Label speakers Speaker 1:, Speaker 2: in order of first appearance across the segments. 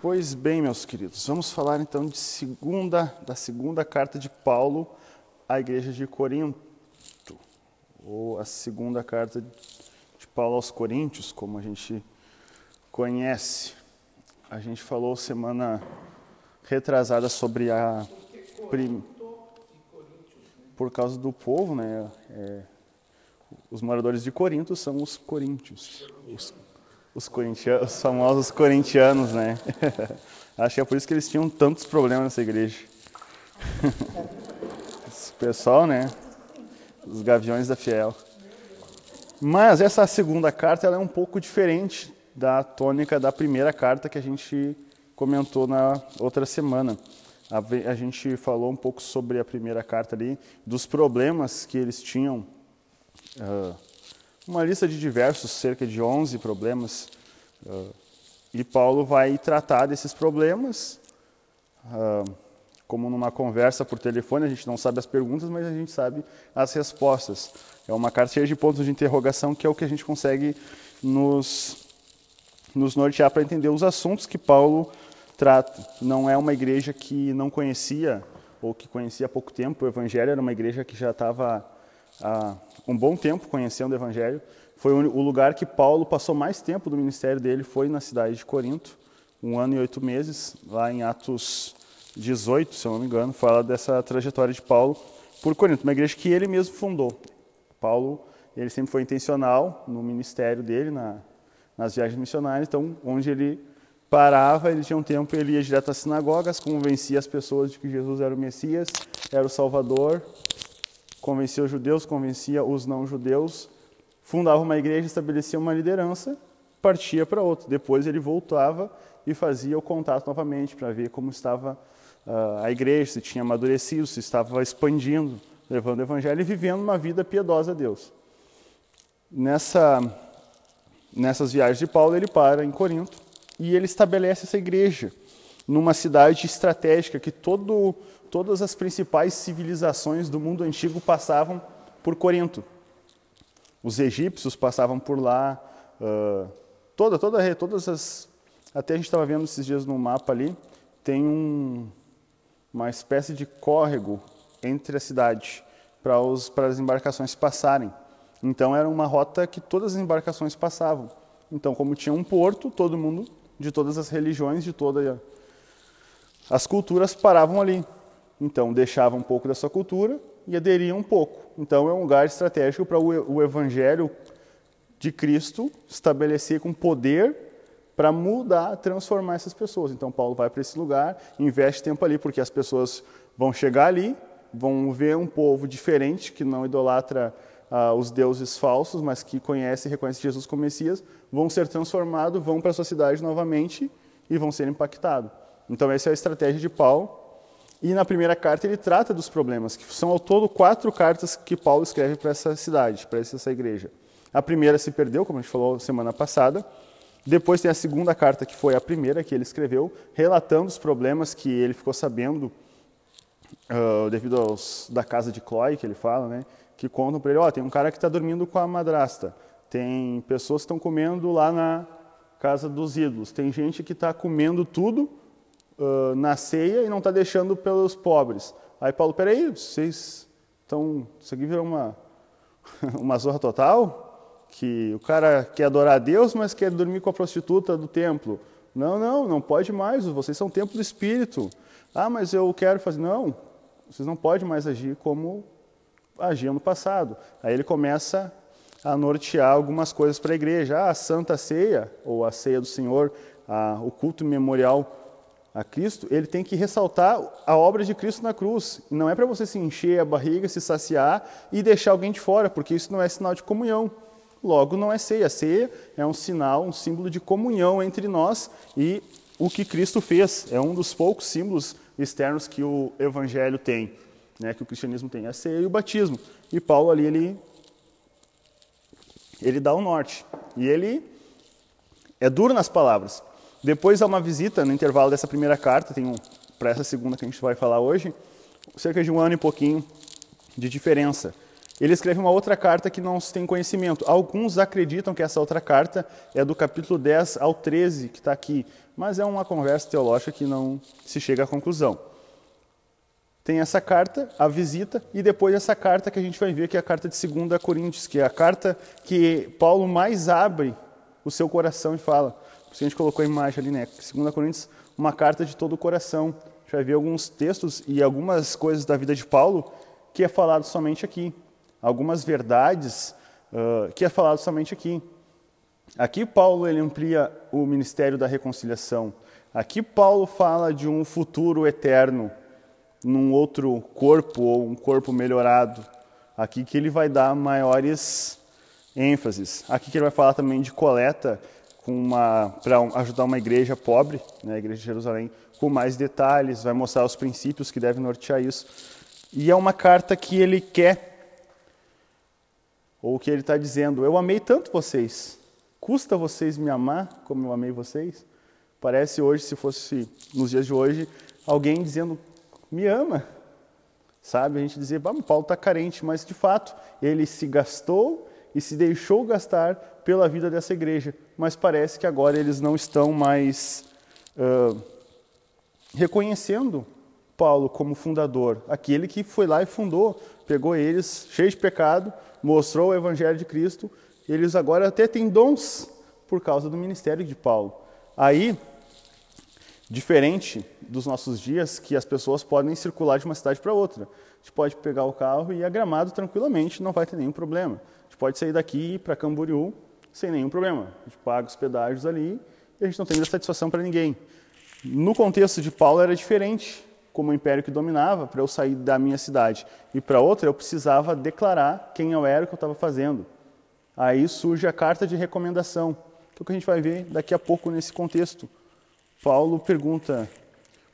Speaker 1: Pois bem, meus queridos, vamos falar então de segunda, da segunda carta de Paulo à igreja de Corinto, ou a segunda carta de Paulo aos Coríntios, como a gente conhece. A gente falou semana retrasada sobre a prim... por causa do povo, né? É, os moradores de Corinto são os coríntios, os, os, corintianos, os famosos corintianos, né? Acho que é por isso que eles tinham tantos problemas nessa igreja. Esse pessoal, né? Os gaviões da fiel. Mas essa segunda carta ela é um pouco diferente da tônica da primeira carta que a gente comentou na outra semana. A, a gente falou um pouco sobre a primeira carta ali, dos problemas que eles tinham uh, uma lista de diversos, cerca de 11 problemas, uh, e Paulo vai tratar desses problemas, uh, como numa conversa por telefone, a gente não sabe as perguntas, mas a gente sabe as respostas. É uma carta cheia de pontos de interrogação, que é o que a gente consegue nos, nos nortear para entender os assuntos que Paulo trata. Não é uma igreja que não conhecia, ou que conhecia há pouco tempo o Evangelho, era uma igreja que já estava há um bom tempo conhecendo o Evangelho. Foi o lugar que Paulo passou mais tempo do ministério dele, foi na cidade de Corinto, um ano e oito meses, lá em Atos 18, se eu não me engano, fala dessa trajetória de Paulo por Corinto, uma igreja que ele mesmo fundou. Paulo, ele sempre foi intencional no ministério dele, na, nas viagens missionárias, então, onde ele parava, ele tinha um tempo, ele ia direto às sinagogas, convencia as pessoas de que Jesus era o Messias, era o Salvador, convencia os judeus, convencia os não-judeus, fundava uma igreja, estabelecia uma liderança, partia para outra. Depois ele voltava e fazia o contato novamente para ver como estava uh, a igreja, se tinha amadurecido, se estava expandindo, levando o evangelho e vivendo uma vida piedosa a Deus. Nessa, nessas viagens de Paulo, ele para em Corinto e ele estabelece essa igreja numa cidade estratégica que todo todas as principais civilizações do mundo antigo passavam por Corinto. Os egípcios passavam por lá, uh, toda, toda, todas as. Até a gente estava vendo esses dias no mapa ali, tem um, uma espécie de córrego entre a cidade para, os, para as embarcações passarem. Então era uma rota que todas as embarcações passavam. Então, como tinha um porto, todo mundo de todas as religiões, de todas as culturas paravam ali. Então, deixava um pouco da sua cultura e aderia um pouco. Então, é um lugar estratégico para o evangelho de Cristo estabelecer com poder para mudar, transformar essas pessoas. Então, Paulo vai para esse lugar, investe tempo ali, porque as pessoas vão chegar ali, vão ver um povo diferente, que não idolatra uh, os deuses falsos, mas que conhece e reconhece Jesus como Messias, vão ser transformados, vão para a sua cidade novamente e vão ser impactados. Então, essa é a estratégia de Paulo e na primeira carta ele trata dos problemas, que são ao todo quatro cartas que Paulo escreve para essa cidade, para essa igreja. A primeira se perdeu, como a gente falou semana passada. Depois tem a segunda carta, que foi a primeira que ele escreveu, relatando os problemas que ele ficou sabendo uh, devido aos da casa de Chloe, que ele fala, né? Que contam para ele: ó, oh, tem um cara que está dormindo com a madrasta, tem pessoas que estão comendo lá na casa dos ídolos, tem gente que está comendo tudo uh, na ceia e não está deixando pelos pobres. Aí Paulo, peraí, vocês estão. Isso aqui virou uma, uma zorra total? Que o cara quer adorar a Deus, mas quer dormir com a prostituta do templo. Não, não, não pode mais, vocês são templo do Espírito. Ah, mas eu quero fazer. Não, vocês não podem mais agir como agiam no passado. Aí ele começa a nortear algumas coisas para a igreja. Ah, a Santa Ceia, ou a Ceia do Senhor, a, o culto memorial a Cristo, ele tem que ressaltar a obra de Cristo na cruz. Não é para você se encher a barriga, se saciar e deixar alguém de fora, porque isso não é sinal de comunhão. Logo, não é ceia. Ceia é um sinal, um símbolo de comunhão entre nós e o que Cristo fez. É um dos poucos símbolos externos que o Evangelho tem, né, que o cristianismo tem. A ceia e o batismo. E Paulo ali, ele, ele dá o norte. E ele é duro nas palavras. Depois há uma visita no intervalo dessa primeira carta, tem um, para essa segunda que a gente vai falar hoje, cerca de um ano e pouquinho de diferença. Ele escreve uma outra carta que não se tem conhecimento. Alguns acreditam que essa outra carta é do capítulo 10 ao 13, que está aqui, mas é uma conversa teológica que não se chega à conclusão. Tem essa carta, a visita, e depois essa carta que a gente vai ver, que é a carta de 2 Coríntios, que é a carta que Paulo mais abre o seu coração e fala. A gente colocou a imagem ali, né? 2 Coríntios, uma carta de todo o coração. A gente vai ver alguns textos e algumas coisas da vida de Paulo que é falado somente aqui algumas verdades uh, que é falado somente aqui. Aqui Paulo ele amplia o ministério da reconciliação. Aqui Paulo fala de um futuro eterno num outro corpo ou um corpo melhorado. Aqui que ele vai dar maiores ênfases. Aqui que ele vai falar também de coleta para ajudar uma igreja pobre, né, a igreja de Jerusalém, com mais detalhes, vai mostrar os princípios que devem nortear isso. E é uma carta que ele quer ou que ele está dizendo, eu amei tanto vocês, custa vocês me amar como eu amei vocês? Parece hoje, se fosse nos dias de hoje, alguém dizendo, me ama. Sabe? A gente ah, Paulo está carente, mas de fato, ele se gastou e se deixou gastar pela vida dessa igreja. Mas parece que agora eles não estão mais uh, reconhecendo Paulo como fundador, aquele que foi lá e fundou, pegou eles cheios de pecado, mostrou o evangelho de Cristo, eles agora até têm dons por causa do ministério de Paulo. Aí, diferente dos nossos dias, que as pessoas podem circular de uma cidade para outra. A gente pode pegar o carro e ir a Gramado tranquilamente, não vai ter nenhum problema. A gente pode sair daqui para Camboriú sem nenhum problema. A gente paga os pedágios ali e a gente não tem satisfação para ninguém. No contexto de Paulo era diferente como o império que dominava, para eu sair da minha cidade e para outra, eu precisava declarar quem eu era, o que eu estava fazendo. Aí surge a carta de recomendação, que é o que a gente vai ver daqui a pouco nesse contexto. Paulo pergunta: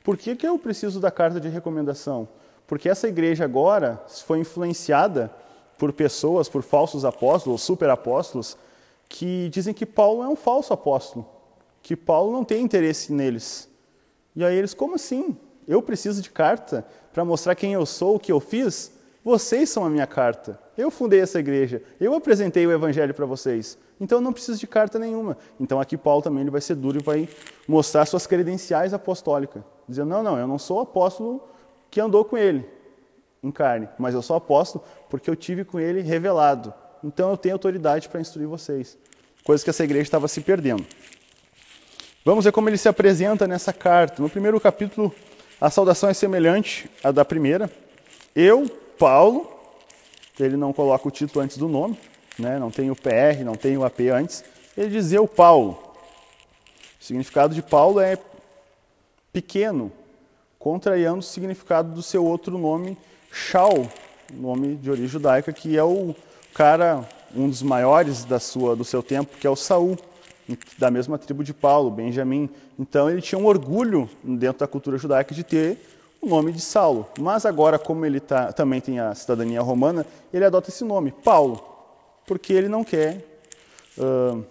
Speaker 1: por que, que eu preciso da carta de recomendação? Porque essa igreja agora foi influenciada por pessoas, por falsos apóstolos, superapóstolos, que dizem que Paulo é um falso apóstolo, que Paulo não tem interesse neles. E aí eles, como assim? Eu preciso de carta para mostrar quem eu sou, o que eu fiz? Vocês são a minha carta. Eu fundei essa igreja. Eu apresentei o evangelho para vocês. Então eu não preciso de carta nenhuma. Então aqui Paulo também ele vai ser duro e vai mostrar suas credenciais apostólicas. Dizendo, não, não, eu não sou apóstolo que andou com ele em carne, mas eu sou apóstolo porque eu tive com ele revelado. Então eu tenho autoridade para instruir vocês. Coisa que essa igreja estava se perdendo. Vamos ver como ele se apresenta nessa carta. No primeiro capítulo, a saudação é semelhante à da primeira. Eu, Paulo, ele não coloca o título antes do nome, né? não tem o PR, não tem o AP antes. Ele diz eu, Paulo. O significado de Paulo é pequeno, contrariando o significado do seu outro nome, Shaul, nome de origem judaica, que é o cara, um dos maiores da sua, do seu tempo, que é o Saul da mesma tribo de Paulo, Benjamim. Então ele tinha um orgulho dentro da cultura judaica de ter o nome de Saulo. Mas agora, como ele tá, também tem a cidadania romana, ele adota esse nome, Paulo, porque ele não quer uh,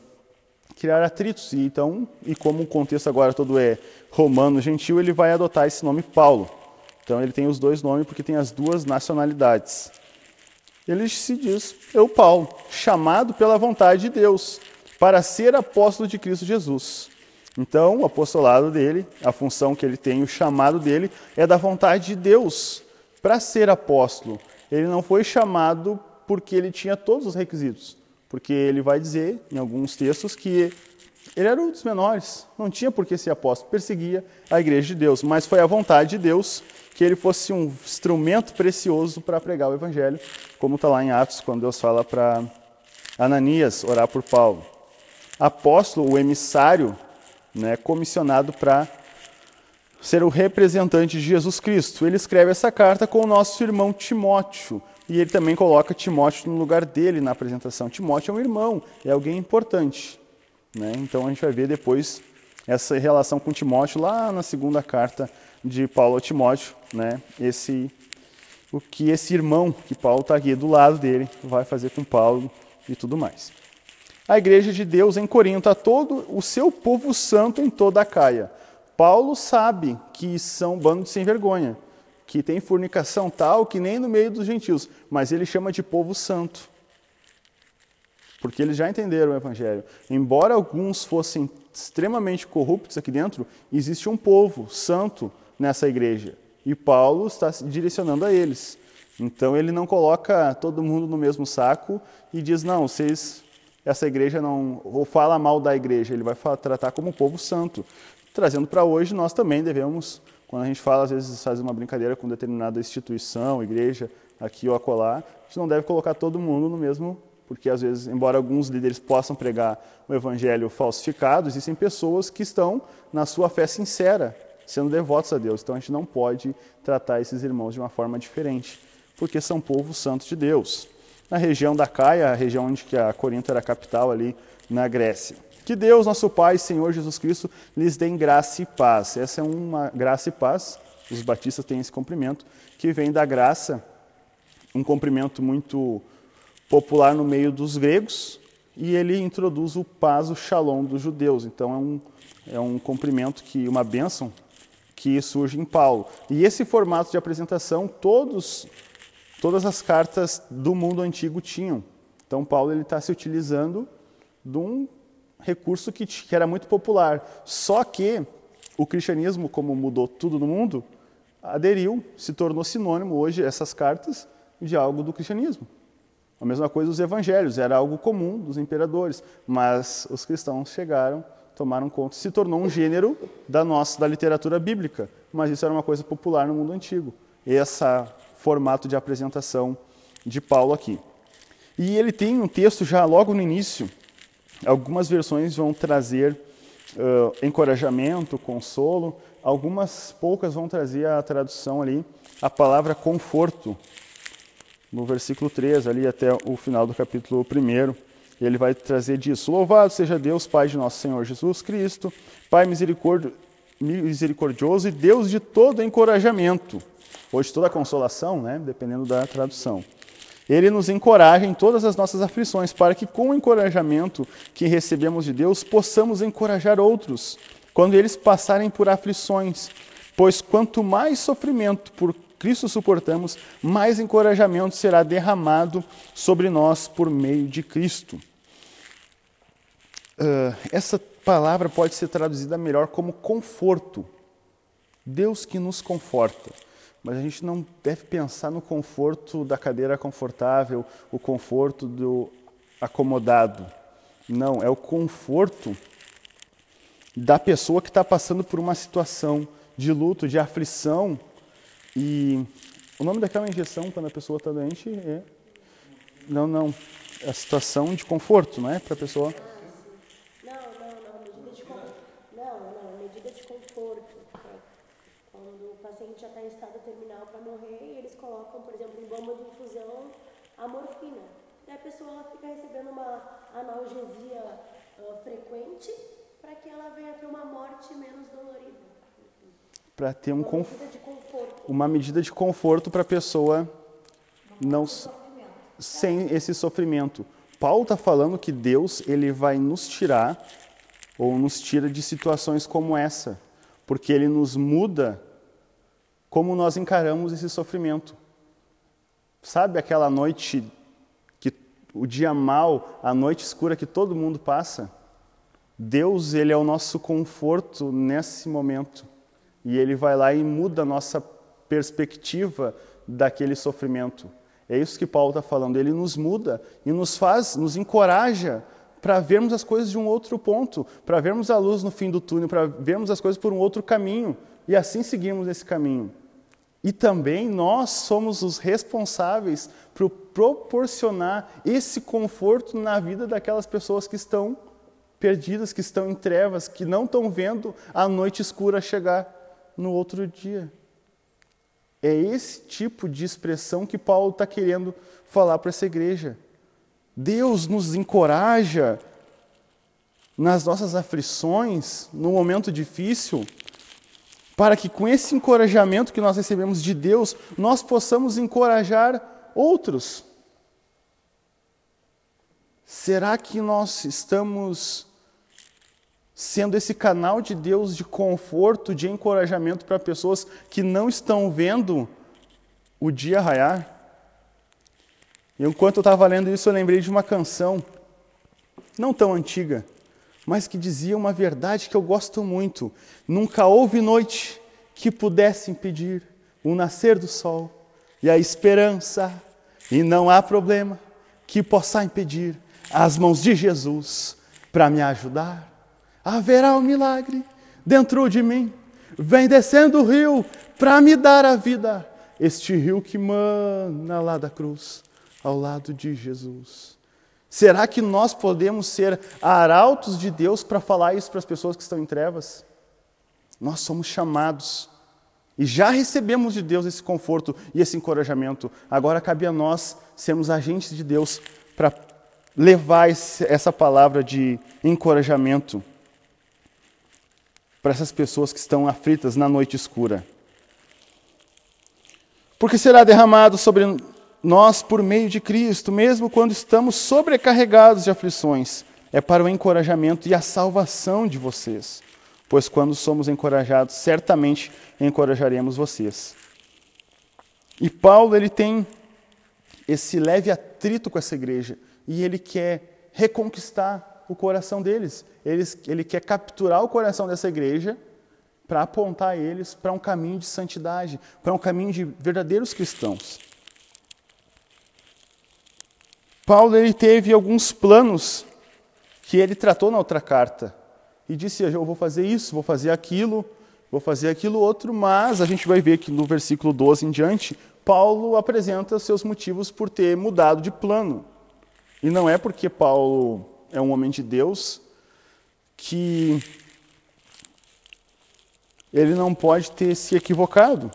Speaker 1: criar atritos. E, então, e como o contexto agora todo é romano, gentil, ele vai adotar esse nome Paulo. Então ele tem os dois nomes porque tem as duas nacionalidades. Ele se diz, eu Paulo, chamado pela vontade de Deus para ser apóstolo de Cristo Jesus. Então, o apostolado dele, a função que ele tem, o chamado dele, é da vontade de Deus para ser apóstolo. Ele não foi chamado porque ele tinha todos os requisitos, porque ele vai dizer em alguns textos que ele era um dos menores, não tinha por que ser apóstolo, perseguia a igreja de Deus, mas foi a vontade de Deus que ele fosse um instrumento precioso para pregar o evangelho, como está lá em Atos, quando Deus fala para Ananias orar por Paulo apóstolo, o emissário, né, comissionado para ser o representante de Jesus Cristo. Ele escreve essa carta com o nosso irmão Timóteo. E ele também coloca Timóteo no lugar dele na apresentação. Timóteo é um irmão, é alguém importante. Né? Então a gente vai ver depois essa relação com Timóteo lá na segunda carta de Paulo a Timóteo, né? Esse o que esse irmão que Paulo está aqui do lado dele vai fazer com Paulo e tudo mais a igreja de Deus em Corinto, a todo o seu povo santo em toda a Caia. Paulo sabe que são bando de sem vergonha, que tem fornicação tal que nem no meio dos gentios, mas ele chama de povo santo. Porque eles já entenderam o evangelho. Embora alguns fossem extremamente corruptos aqui dentro, existe um povo santo nessa igreja. E Paulo está direcionando a eles. Então ele não coloca todo mundo no mesmo saco e diz: não, vocês, essa igreja não. ou fala mal da igreja, ele vai tratar como povo santo. Trazendo para hoje, nós também devemos, quando a gente fala, às vezes faz uma brincadeira com determinada instituição, igreja, aqui ou acolá, a gente não deve colocar todo mundo no mesmo porque às vezes, embora alguns líderes possam pregar o evangelho falsificado, existem pessoas que estão na sua fé sincera, sendo devotos a Deus. Então a gente não pode tratar esses irmãos de uma forma diferente, porque são povo santo de Deus. Na região da Caia, a região onde que a Corinto era a capital ali na Grécia. Que Deus, nosso Pai, Senhor Jesus Cristo, lhes dê graça e paz. Essa é uma graça e paz, os batistas têm esse cumprimento, que vem da graça, um cumprimento muito popular no meio dos gregos, e ele introduz o paz, o shalom dos judeus. Então é um, é um cumprimento, que, uma bênção que surge em Paulo. E esse formato de apresentação, todos, todas as cartas do mundo antigo tinham. Então Paulo está se utilizando de um recurso que, que era muito popular. Só que o cristianismo, como mudou tudo no mundo, aderiu, se tornou sinônimo hoje, essas cartas, de algo do cristianismo. A mesma coisa os evangelhos, era algo comum dos imperadores, mas os cristãos chegaram, tomaram conta, se tornou um gênero da nossa da literatura bíblica, mas isso era uma coisa popular no mundo antigo. Esse formato de apresentação de Paulo aqui. E ele tem um texto já logo no início, algumas versões vão trazer uh, encorajamento, consolo, algumas poucas vão trazer a tradução ali, a palavra conforto, no versículo 3, ali até o final do capítulo 1, ele vai trazer disso. Louvado seja Deus, Pai de nosso Senhor Jesus Cristo, Pai misericordioso e Deus de todo encorajamento, ou de toda consolação, né? dependendo da tradução. Ele nos encoraja em todas as nossas aflições, para que com o encorajamento que recebemos de Deus, possamos encorajar outros quando eles passarem por aflições. Pois quanto mais sofrimento por Cristo suportamos, mais encorajamento será derramado sobre nós por meio de Cristo. Uh, essa palavra pode ser traduzida melhor como conforto. Deus que nos conforta. Mas a gente não deve pensar no conforto da cadeira confortável, o conforto do acomodado. Não, é o conforto da pessoa que está passando por uma situação de luto, de aflição, e o nome daquela injeção quando a pessoa está doente é. Não, não. É a situação de conforto, não é? Para a pessoa.
Speaker 2: Não, não, não. Medida de conforto. Não, não. Medida de conforto. Quando o paciente já está em estado terminal para morrer, eles colocam, por exemplo, em bomba de infusão a morfina. E a pessoa fica recebendo uma analgesia uh, frequente para que ela venha ter uma morte menos dolorida
Speaker 1: para ter um conf... uma medida de conforto para a pessoa não sem esse sofrimento. Paulo está falando que Deus ele vai nos tirar ou nos tira de situações como essa, porque ele nos muda como nós encaramos esse sofrimento. Sabe aquela noite que o dia mal, a noite escura que todo mundo passa? Deus ele é o nosso conforto nesse momento. E ele vai lá e muda a nossa perspectiva daquele sofrimento. É isso que Paulo está falando. Ele nos muda e nos faz, nos encoraja para vermos as coisas de um outro ponto, para vermos a luz no fim do túnel, para vermos as coisas por um outro caminho e assim seguirmos esse caminho. E também nós somos os responsáveis por proporcionar esse conforto na vida daquelas pessoas que estão perdidas, que estão em trevas, que não estão vendo a noite escura chegar no outro dia. É esse tipo de expressão que Paulo está querendo falar para essa igreja. Deus nos encoraja nas nossas aflições, no momento difícil, para que com esse encorajamento que nós recebemos de Deus, nós possamos encorajar outros. Será que nós estamos sendo esse canal de Deus de conforto, de encorajamento para pessoas que não estão vendo o dia raiar. E enquanto eu estava lendo isso, eu lembrei de uma canção, não tão antiga, mas que dizia uma verdade que eu gosto muito. Nunca houve noite que pudesse impedir o nascer do sol e a esperança, e não há problema que possa impedir as mãos de Jesus para me ajudar. Haverá um milagre dentro de mim. Vem descendo o rio para me dar a vida. Este rio que mana lá da cruz, ao lado de Jesus. Será que nós podemos ser arautos de Deus para falar isso para as pessoas que estão em trevas? Nós somos chamados e já recebemos de Deus esse conforto e esse encorajamento. Agora cabe a nós sermos agentes de Deus para levar essa palavra de encorajamento para essas pessoas que estão aflitas na noite escura. Porque será derramado sobre nós por meio de Cristo, mesmo quando estamos sobrecarregados de aflições. É para o encorajamento e a salvação de vocês. Pois quando somos encorajados, certamente encorajaremos vocês. E Paulo, ele tem esse leve atrito com essa igreja e ele quer reconquistar o coração deles. Ele, ele quer capturar o coração dessa igreja para apontar eles para um caminho de santidade, para um caminho de verdadeiros cristãos. Paulo ele teve alguns planos que ele tratou na outra carta e disse: Eu vou fazer isso, vou fazer aquilo, vou fazer aquilo outro, mas a gente vai ver que no versículo 12 em diante, Paulo apresenta seus motivos por ter mudado de plano. E não é porque Paulo é um homem de Deus que ele não pode ter se equivocado.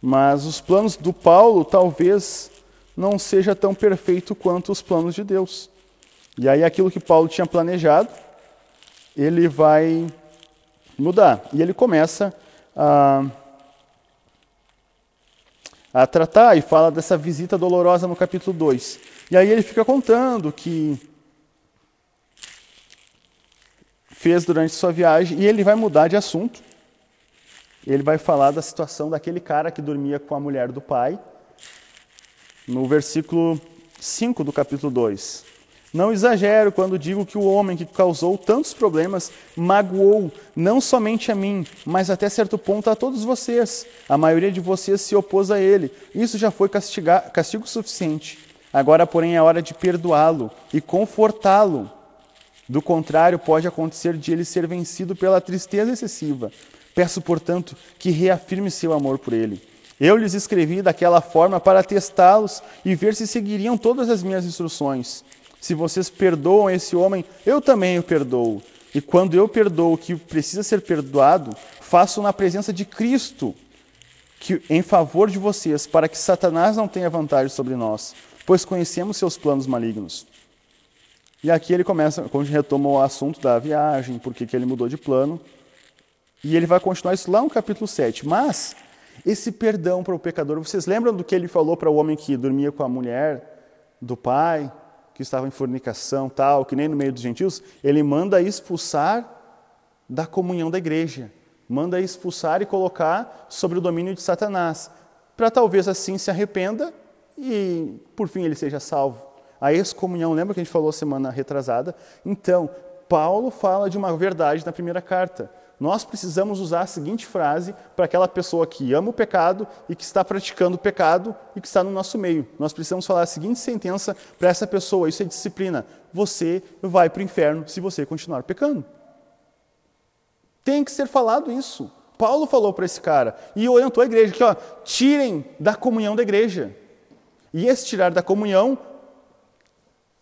Speaker 1: Mas os planos do Paulo talvez não seja tão perfeito quanto os planos de Deus. E aí aquilo que Paulo tinha planejado, ele vai mudar. E ele começa a, a tratar e fala dessa visita dolorosa no capítulo 2. E aí ele fica contando que fez durante sua viagem e ele vai mudar de assunto. Ele vai falar da situação daquele cara que dormia com a mulher do pai, no versículo 5 do capítulo 2. Não exagero quando digo que o homem que causou tantos problemas magoou não somente a mim, mas até certo ponto a todos vocês. A maioria de vocês se opôs a ele. Isso já foi castigar, castigo suficiente. Agora, porém, é hora de perdoá-lo e confortá-lo. Do contrário, pode acontecer de ele ser vencido pela tristeza excessiva. Peço, portanto, que reafirme seu amor por ele. Eu lhes escrevi daquela forma para testá-los e ver se seguiriam todas as minhas instruções. Se vocês perdoam esse homem, eu também o perdoo. E quando eu perdoo o que precisa ser perdoado, faço na presença de Cristo, que em favor de vocês, para que Satanás não tenha vantagem sobre nós, pois conhecemos seus planos malignos. E aqui ele começa, quando retoma o assunto da viagem, porque que ele mudou de plano, e ele vai continuar isso lá no capítulo 7. Mas esse perdão para o pecador, vocês lembram do que ele falou para o homem que dormia com a mulher do pai? que estava em fornicação, tal, que nem no meio dos gentios, ele manda expulsar da comunhão da igreja, manda expulsar e colocar sobre o domínio de Satanás, para talvez assim se arrependa e por fim ele seja salvo. A excomunhão, lembra que a gente falou semana retrasada? Então, Paulo fala de uma verdade na primeira carta nós precisamos usar a seguinte frase para aquela pessoa que ama o pecado e que está praticando o pecado e que está no nosso meio. Nós precisamos falar a seguinte sentença para essa pessoa: isso é disciplina. Você vai para o inferno se você continuar pecando. Tem que ser falado isso. Paulo falou para esse cara e orientou a igreja que, ó, tirem da comunhão da igreja. E esse tirar da comunhão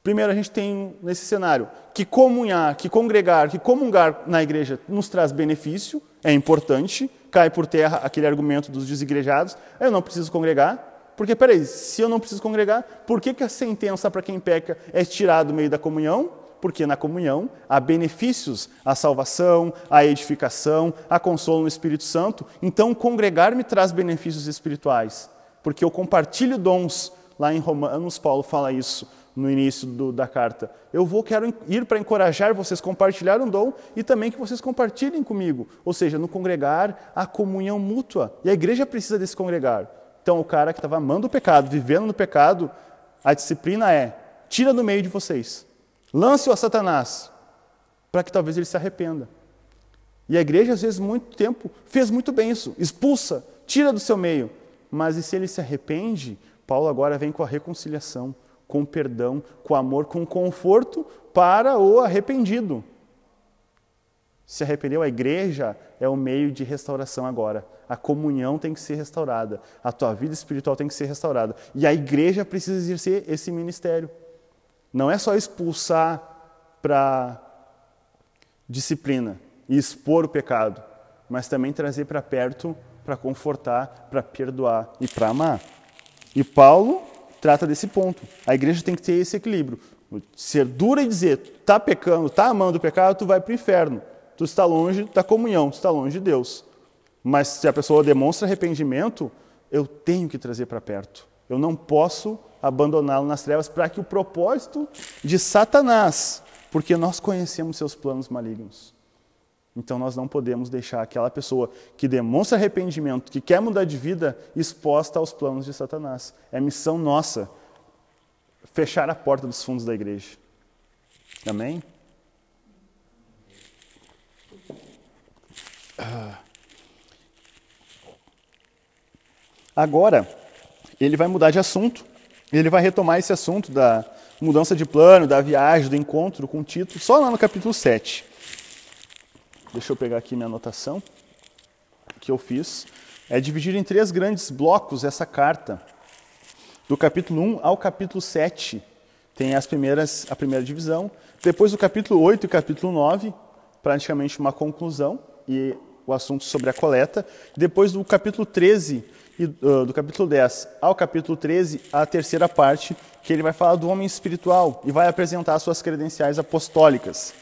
Speaker 1: Primeiro, a gente tem nesse cenário que comunhar, que congregar, que comungar na igreja nos traz benefício, é importante, cai por terra aquele argumento dos desigrejados, eu não preciso congregar, porque, peraí, se eu não preciso congregar, por que, que a sentença para quem peca é tirar do meio da comunhão? Porque na comunhão há benefícios, a salvação, a edificação, a consolo no Espírito Santo. Então, congregar me traz benefícios espirituais, porque eu compartilho dons. Lá em Romanos, Paulo fala isso no início do, da carta. Eu vou quero ir para encorajar vocês, compartilhar um dom e também que vocês compartilhem comigo. Ou seja, no congregar, a comunhão mútua. E a igreja precisa desse congregar. Então, o cara que estava amando o pecado, vivendo no pecado, a disciplina é: tira do meio de vocês, lance-o a Satanás, para que talvez ele se arrependa. E a igreja, às vezes, muito tempo, fez muito bem isso, expulsa, tira do seu meio. Mas e se ele se arrepende, Paulo agora vem com a reconciliação, com perdão, com amor, com conforto para o arrependido. Se arrependeu, a igreja é o meio de restauração agora. A comunhão tem que ser restaurada, a tua vida espiritual tem que ser restaurada. E a igreja precisa exercer esse ministério. Não é só expulsar para disciplina e expor o pecado, mas também trazer para perto para confortar, para perdoar e para amar. E Paulo trata desse ponto. A igreja tem que ter esse equilíbrio. Ser dura e dizer, tá pecando, tá amando o pecado, tu vai para o inferno. Tu está longe da comunhão, tu está longe de Deus. Mas se a pessoa demonstra arrependimento, eu tenho que trazer para perto. Eu não posso abandoná-lo nas trevas para que o propósito de Satanás, porque nós conhecemos seus planos malignos. Então nós não podemos deixar aquela pessoa que demonstra arrependimento, que quer mudar de vida, exposta aos planos de Satanás. É missão nossa fechar a porta dos fundos da igreja. Amém? Agora, ele vai mudar de assunto. Ele vai retomar esse assunto da mudança de plano, da viagem, do encontro com Tito, só lá no capítulo 7. Deixa eu pegar aqui minha anotação que eu fiz. É dividir em três grandes blocos essa carta. Do capítulo 1 ao capítulo 7 tem as primeiras, a primeira divisão. Depois do capítulo 8 e capítulo 9, praticamente uma conclusão e o assunto sobre a coleta. Depois do capítulo 13 e uh, do capítulo 10 ao capítulo 13, a terceira parte, que ele vai falar do homem espiritual e vai apresentar suas credenciais apostólicas.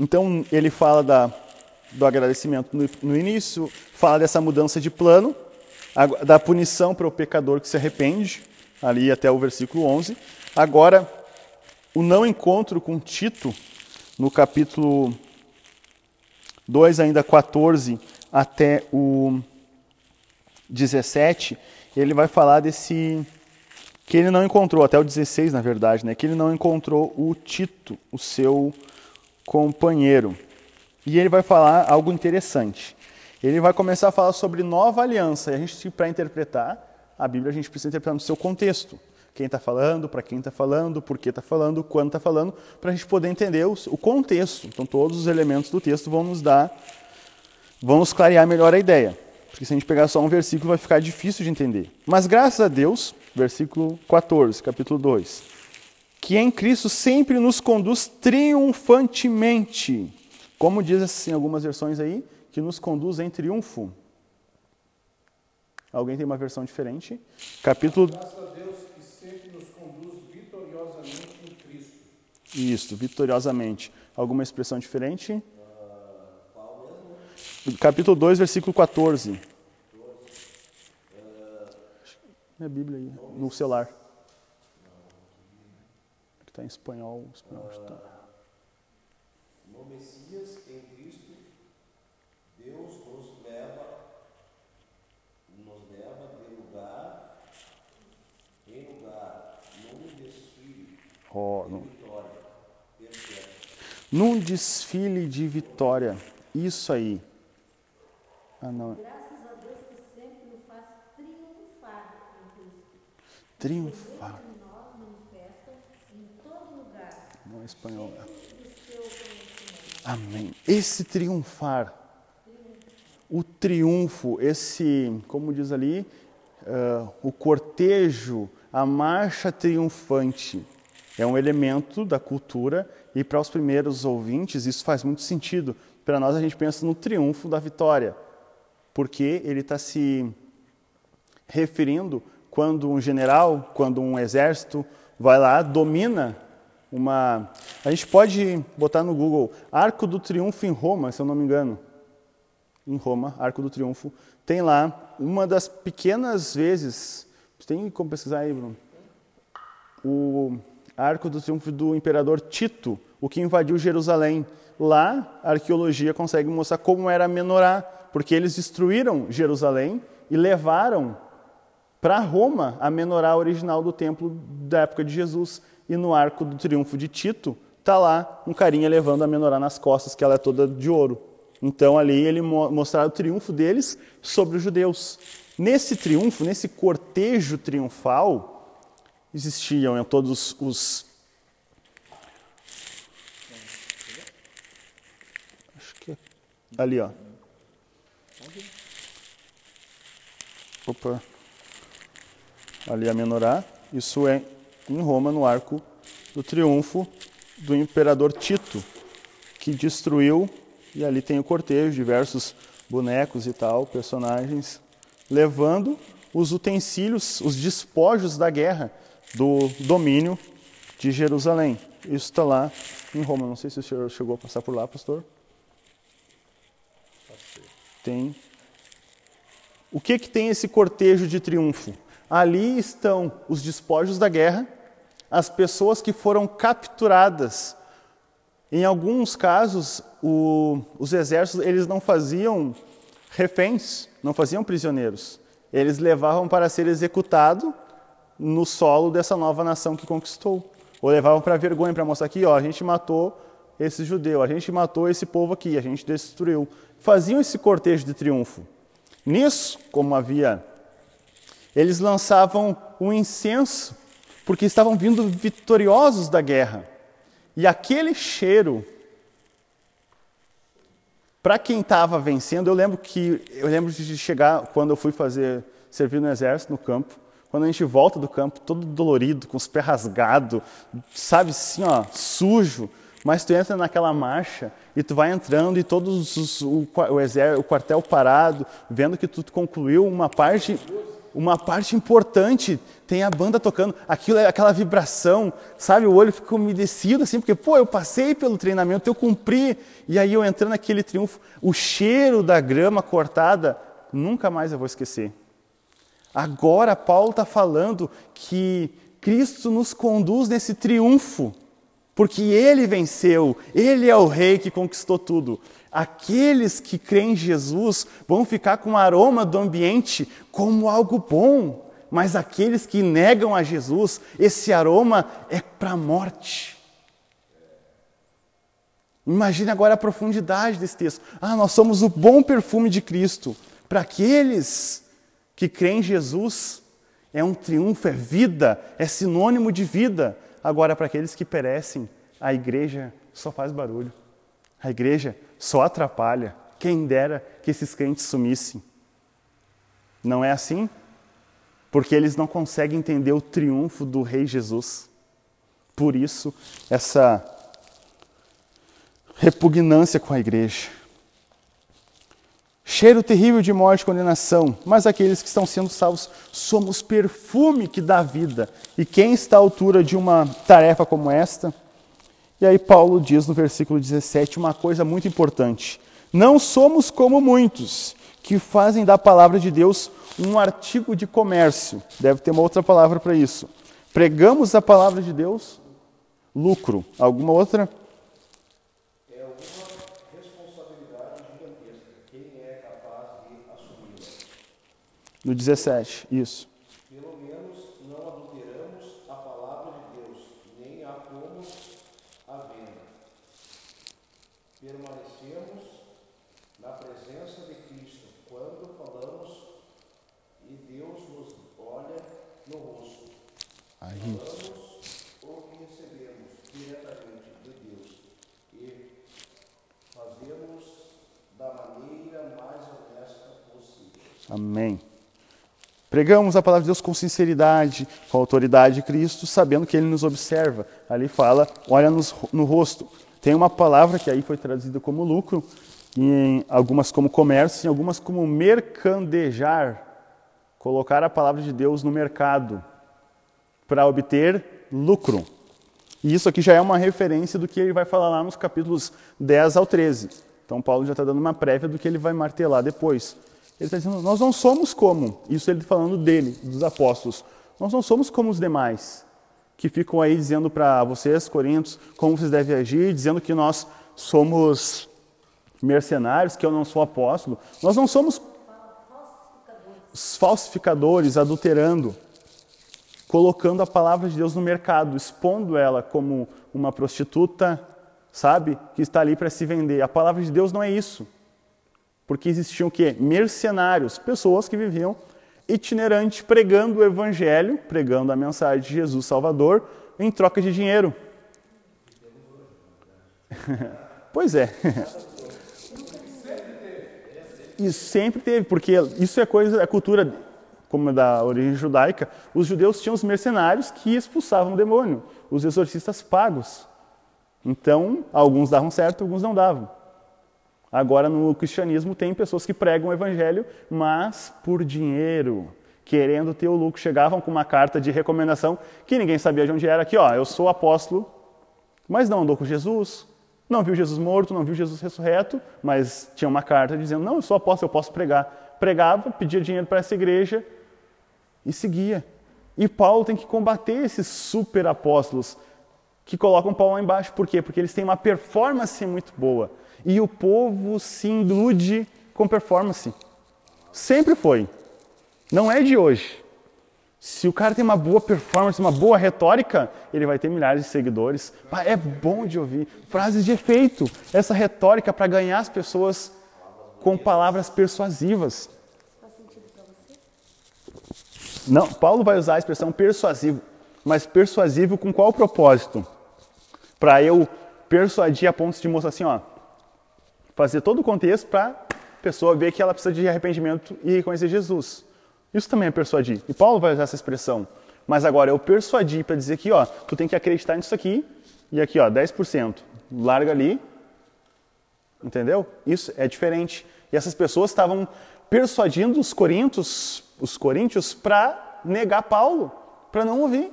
Speaker 1: Então, ele fala da, do agradecimento no, no início, fala dessa mudança de plano, a, da punição para o pecador que se arrepende, ali até o versículo 11. Agora, o não encontro com Tito, no capítulo 2, ainda 14 até o 17, ele vai falar desse que ele não encontrou, até o 16, na verdade, né, que ele não encontrou o Tito, o seu companheiro. E ele vai falar algo interessante. Ele vai começar a falar sobre nova aliança. E a gente, para interpretar a Bíblia, a gente precisa interpretar no seu contexto. Quem está falando, para quem está falando, por que está falando, quando está falando, para a gente poder entender o, o contexto. Então, todos os elementos do texto vão nos dar, vão nos clarear melhor a ideia. Porque se a gente pegar só um versículo, vai ficar difícil de entender. Mas graças a Deus, versículo 14, capítulo 2 que em Cristo sempre nos conduz triunfantemente. Como diz assim algumas versões aí, que nos conduz em triunfo. Alguém tem uma versão diferente? Capítulo. Vitoriosamente. Isso, vitoriosamente. Alguma expressão diferente? Capítulo 2, versículo 14. Minha Bíblia aí, no celular. Está em espanhol. espanhol está.
Speaker 3: No Messias, em Cristo, Deus nos leva, nos leva de lugar em lugar, num desfile
Speaker 1: oh,
Speaker 3: de vitória.
Speaker 1: Num desfile de vitória. Isso aí. Ah, não.
Speaker 2: Graças a Deus que sempre nos faz triunfar em Cristo.
Speaker 1: Triunfar.
Speaker 2: Espanhol.
Speaker 1: Amém. Esse triunfar, o triunfo, esse, como diz ali, uh, o cortejo, a marcha triunfante, é um elemento da cultura e para os primeiros ouvintes isso faz muito sentido. Para nós a gente pensa no triunfo da vitória, porque ele está se referindo quando um general, quando um exército vai lá, domina uma. A gente pode botar no Google Arco do Triunfo em Roma, se eu não me engano. Em Roma, Arco do Triunfo. Tem lá uma das pequenas vezes. Tem como pesquisar aí, Bruno? o arco do triunfo do imperador Tito, o que invadiu Jerusalém. Lá, a arqueologia consegue mostrar como era menorá, porque eles destruíram Jerusalém e levaram para Roma a menorá original do templo da época de Jesus. E no arco do triunfo de Tito, está lá um carinha levando a menorá nas costas, que ela é toda de ouro. Então ali ele mostrava o triunfo deles sobre os judeus. Nesse triunfo, nesse cortejo triunfal, existiam todos os acho que é ali, ó. Opa. Ali a menorá. Isso é em Roma, no arco do triunfo do imperador Tito, que destruiu e ali tem o cortejo, diversos bonecos e tal, personagens, levando os utensílios, os despojos da guerra do domínio de Jerusalém. Isso está lá em Roma. Não sei se o senhor chegou a passar por lá, pastor. Tem. O que, que tem esse cortejo de triunfo? Ali estão os despojos da guerra, as pessoas que foram capturadas em alguns casos, o, os exércitos eles não faziam reféns, não faziam prisioneiros. Eles levavam para ser executado no solo dessa nova nação que conquistou. Ou levavam para vergonha, para mostrar aqui, ó, a gente matou esse judeu, a gente matou esse povo aqui, a gente destruiu. Faziam esse cortejo de triunfo. Nisso, como havia, eles lançavam um incenso, porque estavam vindo vitoriosos da guerra. E aquele cheiro, para quem estava vencendo, eu lembro que eu lembro de chegar quando eu fui fazer servir no exército no campo, quando a gente volta do campo todo dolorido, com os pés rasgados, sabe assim, ó, sujo, mas tu entra naquela marcha e tu vai entrando e todos os, o, o, exército, o quartel parado, vendo que tu concluiu uma parte uma parte importante tem a banda tocando, aquilo é aquela vibração, sabe? O olho fica umedecido assim, porque, pô, eu passei pelo treinamento, eu cumpri, e aí eu entrando naquele triunfo, o cheiro da grama cortada, nunca mais eu vou esquecer. Agora, Paulo está falando que Cristo nos conduz nesse triunfo, porque Ele venceu, Ele é o Rei que conquistou tudo. Aqueles que creem em Jesus vão ficar com o aroma do ambiente como algo bom, mas aqueles que negam a Jesus, esse aroma é para a morte. Imagine agora a profundidade desse texto. Ah, nós somos o bom perfume de Cristo. Para aqueles que creem em Jesus, é um triunfo, é vida, é sinônimo de vida. Agora, para aqueles que perecem, a igreja só faz barulho. A igreja só atrapalha. Quem dera que esses crentes sumissem. Não é assim? Porque eles não conseguem entender o triunfo do Rei Jesus. Por isso, essa repugnância com a igreja. Cheiro terrível de morte e condenação, mas aqueles que estão sendo salvos somos perfume que dá vida. E quem está à altura de uma tarefa como esta? E aí Paulo diz no versículo 17 uma coisa muito importante. Não somos como muitos que fazem da palavra de Deus um artigo de comércio. Deve ter uma outra palavra para isso. Pregamos a palavra de Deus, lucro. Alguma outra?
Speaker 3: É uma responsabilidade gigantesca. Quem capaz de assumi-la?
Speaker 1: No 17, isso. Amém. Pregamos a palavra de Deus com sinceridade, com a autoridade de Cristo, sabendo que Ele nos observa. Ali fala, olha nos, no rosto. Tem uma palavra que aí foi traduzida como lucro, em algumas como comércio, em algumas como mercandejar. Colocar a palavra de Deus no mercado para obter lucro. E isso aqui já é uma referência do que ele vai falar lá nos capítulos 10 ao 13. Então Paulo já está dando uma prévia do que ele vai martelar depois. Ele está dizendo, nós não somos como, isso ele falando dele, dos apóstolos, nós não somos como os demais. que ficam aí dizendo para vocês, Coríntios, como vocês devem agir, dizendo que nós somos mercenários, que eu não sou apóstolo. Nós não somos falsificadores, adulterando, colocando a palavra de Deus no mercado, expondo ela como uma prostituta, sabe, que está ali para se vender. A palavra de Deus não é isso. Porque existiam o quê? Mercenários, pessoas que viviam itinerante pregando o evangelho, pregando a mensagem de Jesus Salvador em troca de dinheiro. pois é. E sempre teve, porque isso é coisa, é cultura como da origem judaica. Os judeus tinham os mercenários que expulsavam o demônio, os exorcistas pagos. Então, alguns davam certo, alguns não davam. Agora, no cristianismo, tem pessoas que pregam o evangelho, mas por dinheiro, querendo ter o lucro. Chegavam com uma carta de recomendação que ninguém sabia de onde era. Aqui, ó, eu sou apóstolo, mas não andou com Jesus, não viu Jesus morto, não viu Jesus ressurreto, mas tinha uma carta dizendo: Não, eu sou apóstolo, eu posso pregar. Pregava, pedia dinheiro para essa igreja e seguia. E Paulo tem que combater esses super apóstolos que colocam Paulo lá embaixo. Por quê? Porque eles têm uma performance muito boa. E o povo se ilude com performance. Sempre foi. Não é de hoje. Se o cara tem uma boa performance, uma boa retórica, ele vai ter milhares de seguidores. É bom de ouvir. Frases de efeito. Essa retórica para ganhar as pessoas com palavras persuasivas. Faz sentido para você? Não, Paulo vai usar a expressão persuasivo, mas persuasivo com qual propósito? Para eu persuadir a ponto de mostrar assim, ó, fazer todo o contexto para a pessoa ver que ela precisa de arrependimento e reconhecer Jesus. Isso também é persuadir. E Paulo vai usar essa expressão. Mas agora eu persuadi para dizer que, ó, tu tem que acreditar nisso aqui e aqui, ó, 10%. Larga ali. Entendeu? Isso é diferente. E essas pessoas estavam persuadindo os coríntios, os coríntios para negar Paulo, para não ouvir.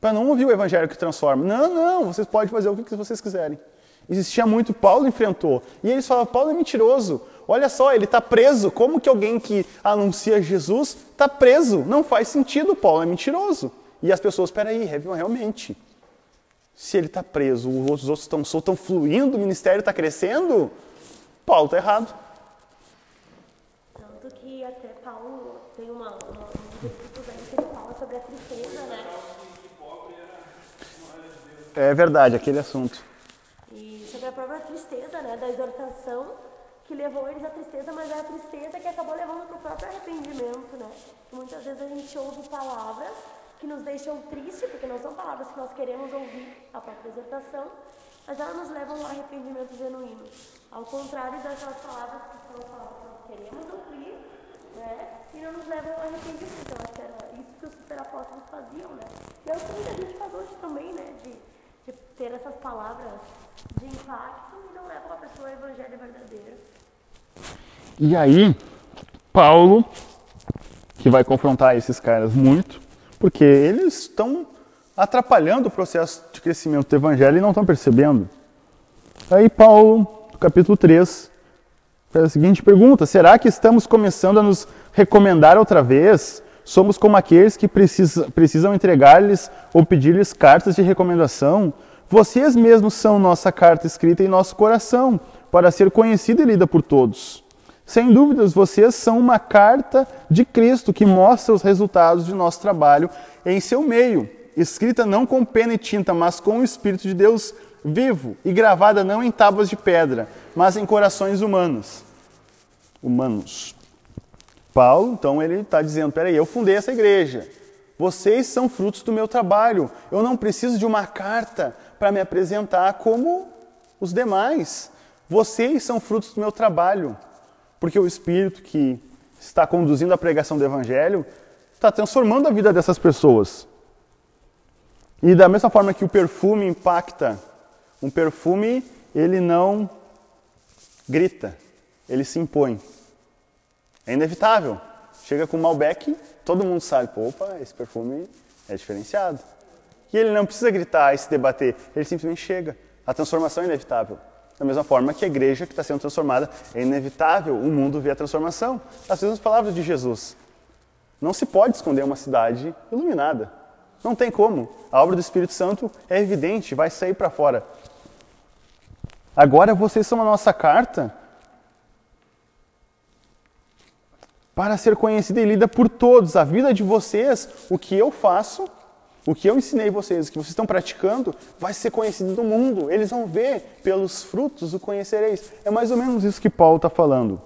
Speaker 1: Para não ouvir o evangelho que transforma. Não, não, vocês podem fazer o que vocês quiserem. Existia muito, Paulo enfrentou. E eles falavam, Paulo é mentiroso. Olha só, ele está preso. Como que alguém que anuncia Jesus está preso? Não faz sentido, Paulo é mentiroso. E as pessoas, peraí, realmente. Se ele está preso, os outros estão soltos, estão fluindo, o ministério está crescendo, Paulo está errado.
Speaker 2: Tanto que até Paulo tem uma, uma, um discurso aí que ele fala sobre a tristeza, né?
Speaker 1: É verdade, aquele assunto
Speaker 2: a própria tristeza né, da exortação que levou eles à tristeza, mas é a tristeza que acabou levando para o próprio arrependimento. Né? muitas vezes a gente ouve palavras que nos deixam tristes, porque não são palavras que nós queremos ouvir, a própria exortação, mas elas nos levam ao arrependimento genuíno. Ao contrário daquelas palavras que são palavras que nós queremos ouvir, né? E não nos levam ao arrependimento. Eu acho que era isso que os superapóstolos faziam, né? E é o que a gente faz hoje também, né? De ter essas palavras de impacto e não leva a pessoa ao evangelho verdadeiro.
Speaker 1: E aí, Paulo, que vai confrontar esses caras muito, porque eles estão atrapalhando o processo de crescimento do evangelho e não estão percebendo. Aí Paulo, no capítulo 3, faz a seguinte pergunta: será que estamos começando a nos recomendar outra vez? Somos como aqueles que precisa, precisam entregar-lhes ou pedir-lhes cartas de recomendação vocês mesmos são nossa carta escrita em nosso coração, para ser conhecida e lida por todos. Sem dúvidas, vocês são uma carta de Cristo que mostra os resultados de nosso trabalho em seu meio, escrita não com pena e tinta, mas com o Espírito de Deus vivo e gravada não em tábuas de pedra, mas em corações humanos. Humanos. Paulo, então, ele está dizendo: peraí, eu fundei essa igreja. Vocês são frutos do meu trabalho. Eu não preciso de uma carta para me apresentar como os demais. Vocês são frutos do meu trabalho. Porque o Espírito que está conduzindo a pregação do Evangelho está transformando a vida dessas pessoas. E da mesma forma que o perfume impacta, um perfume ele não grita, ele se impõe. É inevitável. Chega com Malbec, todo mundo sabe, opa, esse perfume é diferenciado. E ele não precisa gritar e se debater, ele simplesmente chega. A transformação é inevitável. Da mesma forma que a igreja que está sendo transformada é inevitável, o mundo vê a transformação. As mesmas palavras de Jesus. Não se pode esconder uma cidade iluminada. Não tem como. A obra do Espírito Santo é evidente, vai sair para fora. Agora vocês são a nossa carta para ser conhecida e lida por todos. A vida de vocês, o que eu faço, o que eu ensinei vocês, o que vocês estão praticando, vai ser conhecido do mundo. Eles vão ver pelos frutos o conhecereis. É mais ou menos isso que Paulo está falando.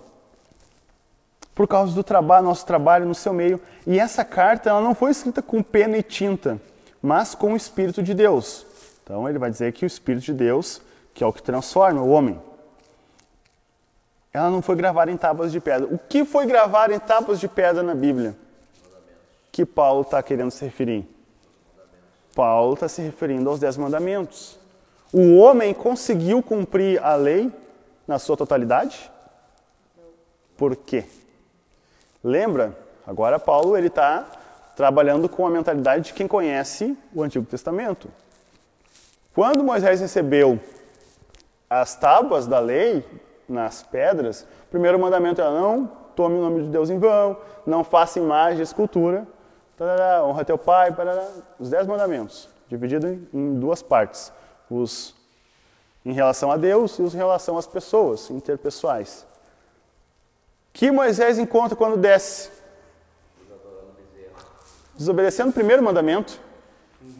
Speaker 1: Por causa do trabalho, nosso trabalho no seu meio. E essa carta ela não foi escrita com pena e tinta, mas com o Espírito de Deus. Então ele vai dizer que o Espírito de Deus, que é o que transforma o homem, ela não foi gravada em tábuas de pedra. O que foi gravado em tábuas de pedra na Bíblia? Que Paulo está querendo se referir? Paulo está se referindo aos Dez Mandamentos. O homem conseguiu cumprir a lei na sua totalidade? Por quê? Lembra? Agora Paulo ele está trabalhando com a mentalidade de quem conhece o Antigo Testamento. Quando Moisés recebeu as tábuas da lei, nas pedras, o primeiro mandamento é não tome o nome de Deus em vão, não faça imagem de escultura, tarará, honra teu pai, tarará, os dez mandamentos, dividido em duas partes, os em relação a Deus e os em relação às pessoas, interpessoais. Que Moisés encontra quando desce? Desobedecendo o primeiro mandamento.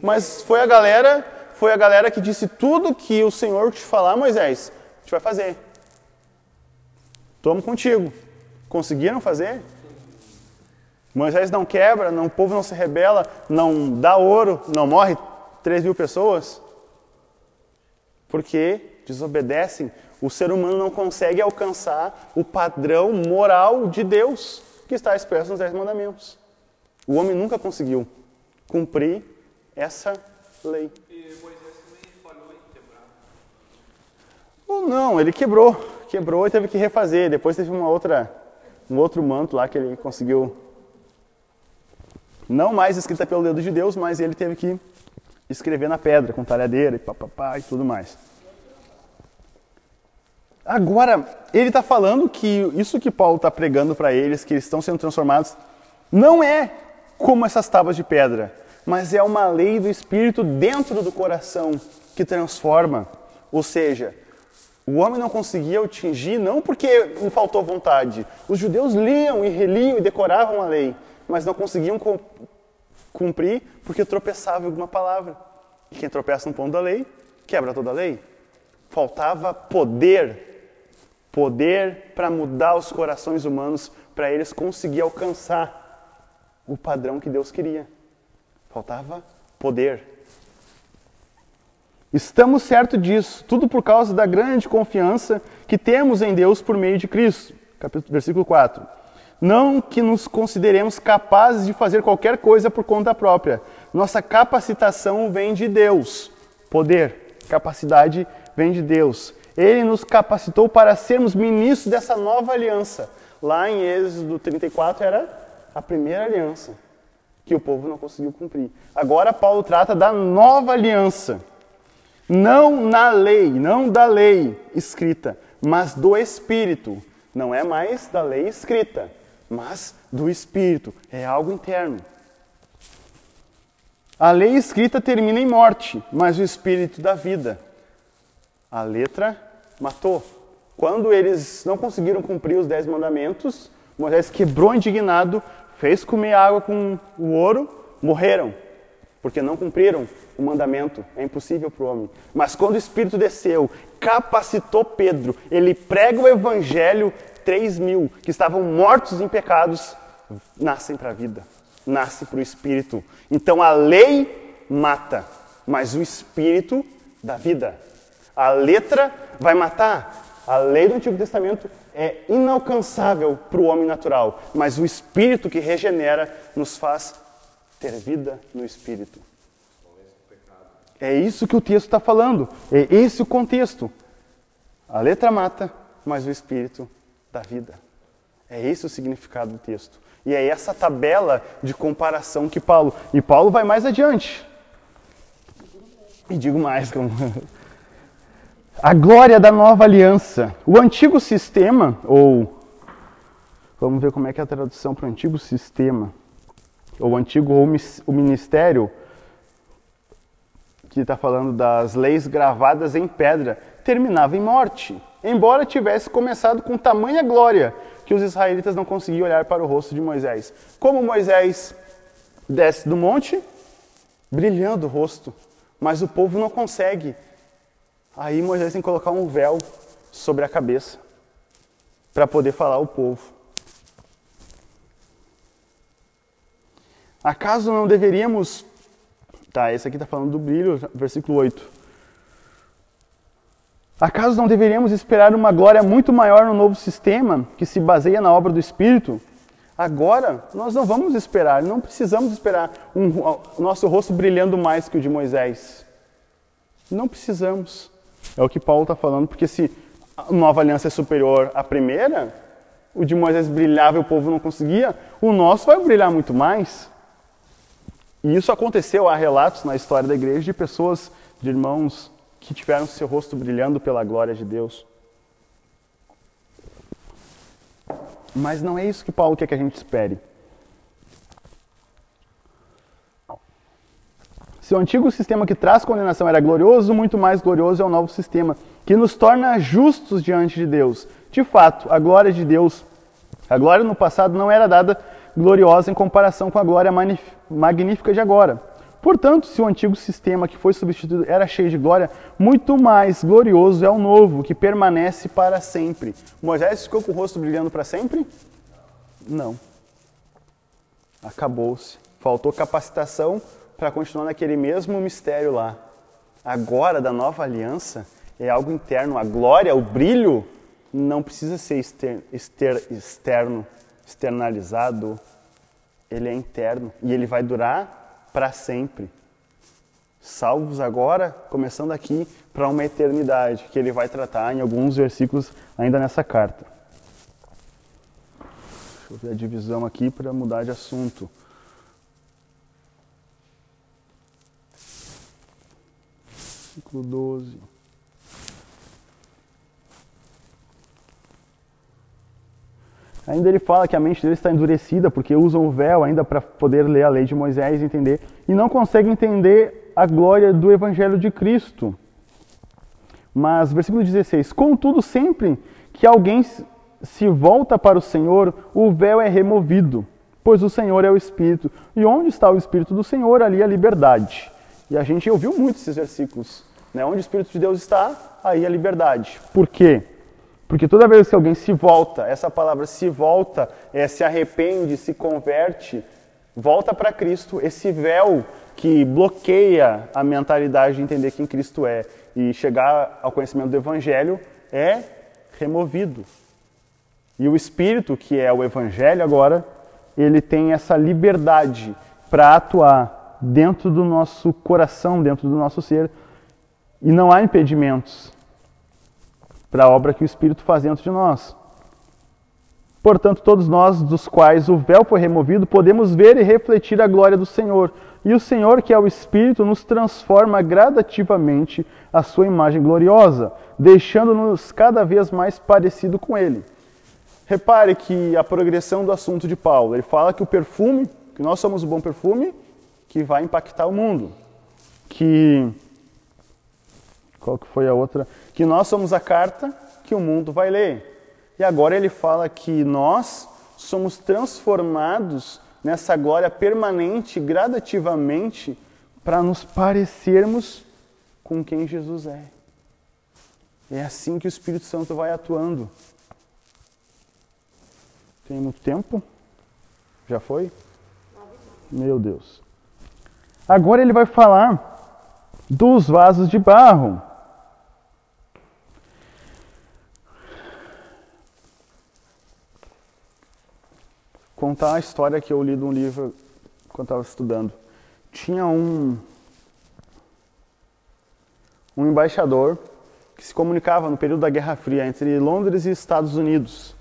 Speaker 1: Mas foi a galera, foi a galera que disse tudo que o Senhor te falar, Moisés, a gente vai fazer. Tomo contigo. Conseguiram fazer? Moisés não quebra, não, o povo não se rebela, não dá ouro, não morre 3 mil pessoas. Porque desobedecem. O ser humano não consegue alcançar o padrão moral de Deus que está expresso nos Dez Mandamentos. O homem nunca conseguiu cumprir essa lei.
Speaker 4: E Moisés também falhou em quebrar.
Speaker 1: Ou não, ele quebrou quebrou e teve que refazer. Depois teve uma outra, um outro manto lá que ele conseguiu, não mais escrita pelo dedo de Deus, mas ele teve que escrever na pedra com talhadeira e papapá e tudo mais. Agora, ele está falando que isso que Paulo está pregando para eles, que eles estão sendo transformados, não é como essas tábuas de pedra, mas é uma lei do Espírito dentro do coração que transforma. Ou seja, o homem não conseguia atingir não porque lhe faltou vontade. Os judeus liam e reliam e decoravam a lei, mas não conseguiam cumprir porque tropeçavam em alguma palavra. E quem tropeça no ponto da lei, quebra toda a lei. Faltava poder, poder para mudar os corações humanos, para eles conseguir alcançar o padrão que Deus queria. Faltava poder. Estamos certos disso, tudo por causa da grande confiança que temos em Deus por meio de Cristo. Capítulo, versículo 4. Não que nos consideremos capazes de fazer qualquer coisa por conta própria. Nossa capacitação vem de Deus. Poder, capacidade vem de Deus. Ele nos capacitou para sermos ministros dessa nova aliança. Lá em Êxodo 34 era a primeira aliança que o povo não conseguiu cumprir. Agora Paulo trata da nova aliança não na lei, não da lei escrita, mas do Espírito. Não é mais da lei escrita, mas do Espírito. É algo interno. A lei escrita termina em morte, mas o Espírito dá vida. A letra matou. Quando eles não conseguiram cumprir os dez mandamentos, Moisés quebrou indignado, fez comer água com o ouro, morreram porque não cumpriram o mandamento. É impossível para o homem. Mas quando o Espírito desceu, capacitou Pedro, ele prega o Evangelho, 3 mil que estavam mortos em pecados, nascem para a vida, nasce para o Espírito. Então a lei mata, mas o Espírito dá vida. A letra vai matar. A lei do Antigo Testamento é inalcançável para o homem natural, mas o Espírito que regenera nos faz ter vida no Espírito. É isso que o texto está falando. É esse o contexto. A letra mata, mas o Espírito dá vida. É esse o significado do texto. E é essa tabela de comparação que Paulo. E Paulo vai mais adiante. E digo mais. Como... A glória da nova aliança. O antigo sistema, ou. Vamos ver como é que é a tradução para o antigo sistema ou antigo o ministério que está falando das leis gravadas em pedra, terminava em morte, embora tivesse começado com tamanha glória que os israelitas não conseguiam olhar para o rosto de Moisés. Como Moisés desce do monte, brilhando o rosto, mas o povo não consegue. Aí Moisés tem que colocar um véu sobre a cabeça para poder falar ao povo. Acaso não deveríamos. Tá, esse aqui está falando do brilho, versículo 8. Acaso não deveríamos esperar uma glória muito maior no novo sistema que se baseia na obra do Espírito? Agora, nós não vamos esperar, não precisamos esperar um, o nosso rosto brilhando mais que o de Moisés. Não precisamos. É o que Paulo está falando, porque se a nova aliança é superior à primeira, o de Moisés brilhava e o povo não conseguia, o nosso vai brilhar muito mais. E isso aconteceu, há relatos na história da igreja de pessoas, de irmãos que tiveram seu rosto brilhando pela glória de Deus. Mas não é isso que Paulo quer que a gente espere. Se o antigo sistema que traz condenação era glorioso, muito mais glorioso é o novo sistema, que nos torna justos diante de Deus. De fato, a glória de Deus, a glória no passado não era dada gloriosa em comparação com a glória magnífica de agora. Portanto, se o antigo sistema que foi substituído era cheio de glória, muito mais glorioso é o novo, que permanece para sempre. Moisés ficou com o rosto brilhando para sempre? Não. Acabou-se. Faltou capacitação para continuar naquele mesmo mistério lá. Agora, da nova aliança, é algo interno. A glória, o brilho, não precisa ser exter, exter, externo, externalizado. Ele é interno e ele vai durar para sempre. Salvos agora, começando aqui, para uma eternidade, que ele vai tratar em alguns versículos ainda nessa carta. Deixa eu ver a divisão aqui para mudar de assunto. Versículo 12. Ainda ele fala que a mente dele está endurecida porque usam o véu ainda para poder ler a lei de Moisés e entender, e não conseguem entender a glória do Evangelho de Cristo. Mas, versículo 16: Contudo, sempre que alguém se volta para o Senhor, o véu é removido, pois o Senhor é o Espírito. E onde está o Espírito do Senhor, ali a liberdade. E a gente ouviu muito esses versículos. Né? Onde o Espírito de Deus está, aí a liberdade. Por quê? Porque toda vez que alguém se volta, essa palavra se volta, é, se arrepende, se converte, volta para Cristo, esse véu que bloqueia a mentalidade de entender quem Cristo é e chegar ao conhecimento do Evangelho é removido. E o Espírito, que é o Evangelho agora, ele tem essa liberdade para atuar dentro do nosso coração, dentro do nosso ser, e não há impedimentos para a obra que o Espírito faz dentro de nós. Portanto, todos nós, dos quais o véu foi removido, podemos ver e refletir a glória do Senhor. E o Senhor, que é o Espírito, nos transforma gradativamente a sua imagem gloriosa, deixando-nos cada vez mais parecido com Ele. Repare que a progressão do assunto de Paulo, ele fala que o perfume, que nós somos o bom perfume, que vai impactar o mundo. Que qual que foi a outra? Que nós somos a carta que o mundo vai ler. E agora ele fala que nós somos transformados nessa glória permanente, gradativamente, para nos parecermos com quem Jesus é. É assim que o Espírito Santo vai atuando. Tem muito tempo? Já foi? Meu Deus. Agora ele vai falar dos vasos de barro. Contar a história que eu li de um livro quando estava estudando. Tinha um um embaixador que se comunicava no período da Guerra Fria entre Londres e Estados Unidos.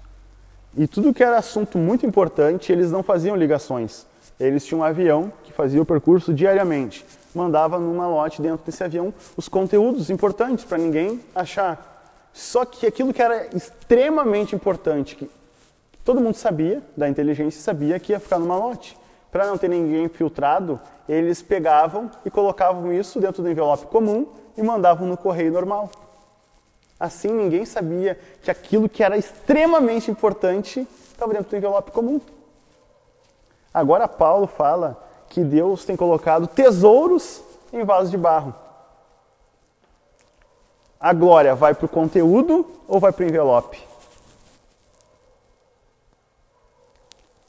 Speaker 1: E tudo que era assunto muito importante, eles não faziam ligações. Eles tinham um avião que fazia o percurso diariamente. Mandava numa lote dentro desse avião os conteúdos importantes para ninguém achar. Só que aquilo que era extremamente importante, Todo mundo sabia, da inteligência, sabia que ia ficar no malote. para não ter ninguém filtrado, eles pegavam e colocavam isso dentro do envelope comum e mandavam no correio normal. Assim ninguém sabia que aquilo que era extremamente importante estava dentro do envelope comum. Agora Paulo fala que Deus tem colocado tesouros em vasos de barro. A glória vai para o conteúdo ou vai para o envelope?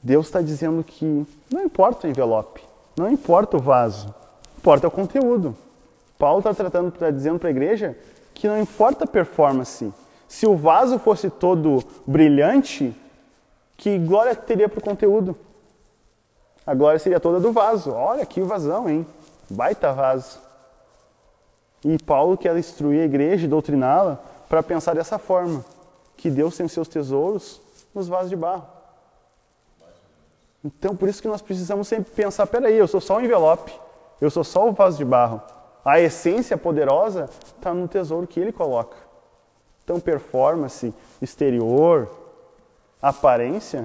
Speaker 1: Deus está dizendo que não importa o envelope, não importa o vaso, importa o conteúdo. Paulo está tratando, está dizendo para a igreja que não importa a performance. Se o vaso fosse todo brilhante, que glória teria para o conteúdo? A glória seria toda do vaso. Olha que vazão, hein? Baita vaso. E Paulo quer instruir a igreja e doutriná-la para pensar dessa forma: que Deus tem os seus tesouros nos vasos de barro. Então, por isso que nós precisamos sempre pensar: peraí, eu sou só um envelope, eu sou só o vaso de barro. A essência poderosa está no tesouro que ele coloca. Então, performance, exterior, aparência,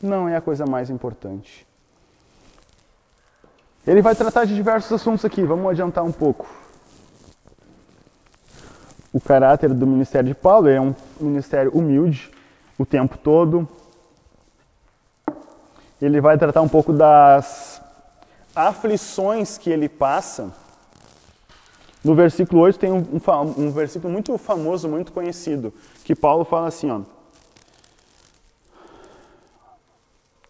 Speaker 1: não é a coisa mais importante. Ele vai tratar de diversos assuntos aqui, vamos adiantar um pouco. O caráter do ministério de Paulo é um ministério humilde o tempo todo. Ele vai tratar um pouco das aflições que ele passa no versículo 8 tem um, um, um, versículo muito famoso, muito conhecido, que Paulo fala assim, ó.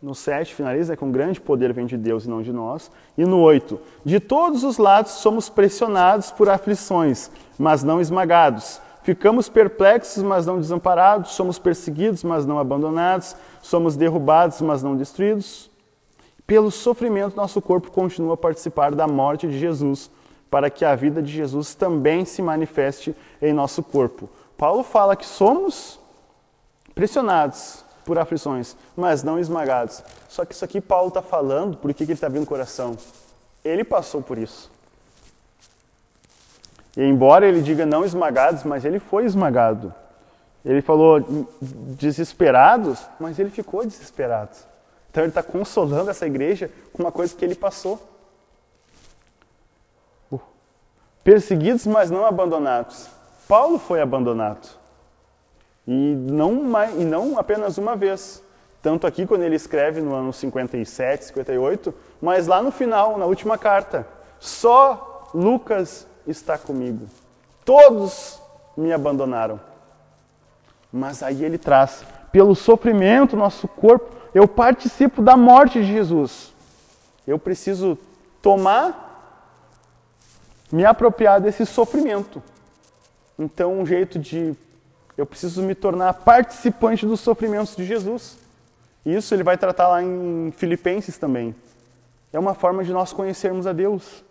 Speaker 1: No 7 finaliza com grande poder vem de Deus e não de nós. E no 8, de todos os lados somos pressionados por aflições, mas não esmagados. Ficamos perplexos, mas não desamparados. Somos perseguidos, mas não abandonados. Somos derrubados, mas não destruídos. Pelo sofrimento, nosso corpo continua a participar da morte de Jesus para que a vida de Jesus também se manifeste em nosso corpo. Paulo fala que somos pressionados por aflições, mas não esmagados. Só que isso aqui Paulo está falando, por que ele está abrindo o coração? Ele passou por isso. E embora ele diga não esmagados, mas ele foi esmagado. Ele falou desesperados, mas ele ficou desesperado. Então ele está consolando essa igreja com uma coisa que ele passou. perseguidos, mas não abandonados. Paulo foi abandonado. E não, e não apenas uma vez. Tanto aqui, quando ele escreve no ano 57, 58, mas lá no final, na última carta: Só Lucas está comigo. Todos me abandonaram. Mas aí ele traz: pelo sofrimento nosso corpo, eu participo da morte de Jesus. Eu preciso tomar me apropriar desse sofrimento. Então, um jeito de eu preciso me tornar participante dos sofrimentos de Jesus. Isso ele vai tratar lá em Filipenses também. É uma forma de nós conhecermos a Deus.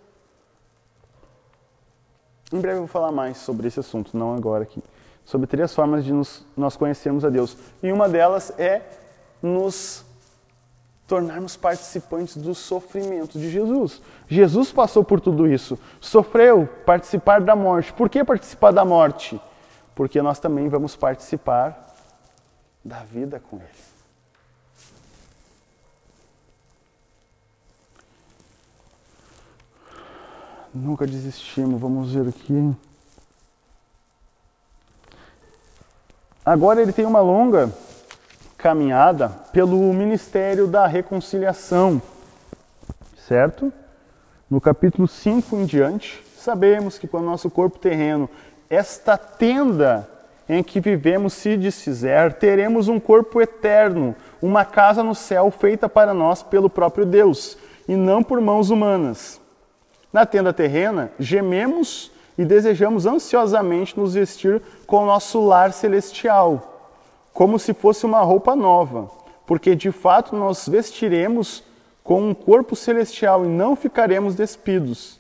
Speaker 1: Em breve eu vou falar mais sobre esse assunto, não agora aqui. Sobre três formas de nos, nós conhecermos a Deus. E uma delas é nos tornarmos participantes do sofrimento de Jesus. Jesus passou por tudo isso, sofreu, participar da morte. Por que participar da morte? Porque nós também vamos participar da vida com Ele. Nunca desistimos, vamos ver aqui. Agora ele tem uma longa caminhada pelo ministério da reconciliação, certo? No capítulo 5 em diante, sabemos que quando nosso corpo terreno, esta tenda em que vivemos se desfizer, teremos um corpo eterno, uma casa no céu feita para nós pelo próprio Deus e não por mãos humanas. Na tenda terrena, gememos e desejamos ansiosamente nos vestir com o nosso lar celestial como se fosse uma roupa nova, porque de fato nós vestiremos com um corpo celestial e não ficaremos despidos.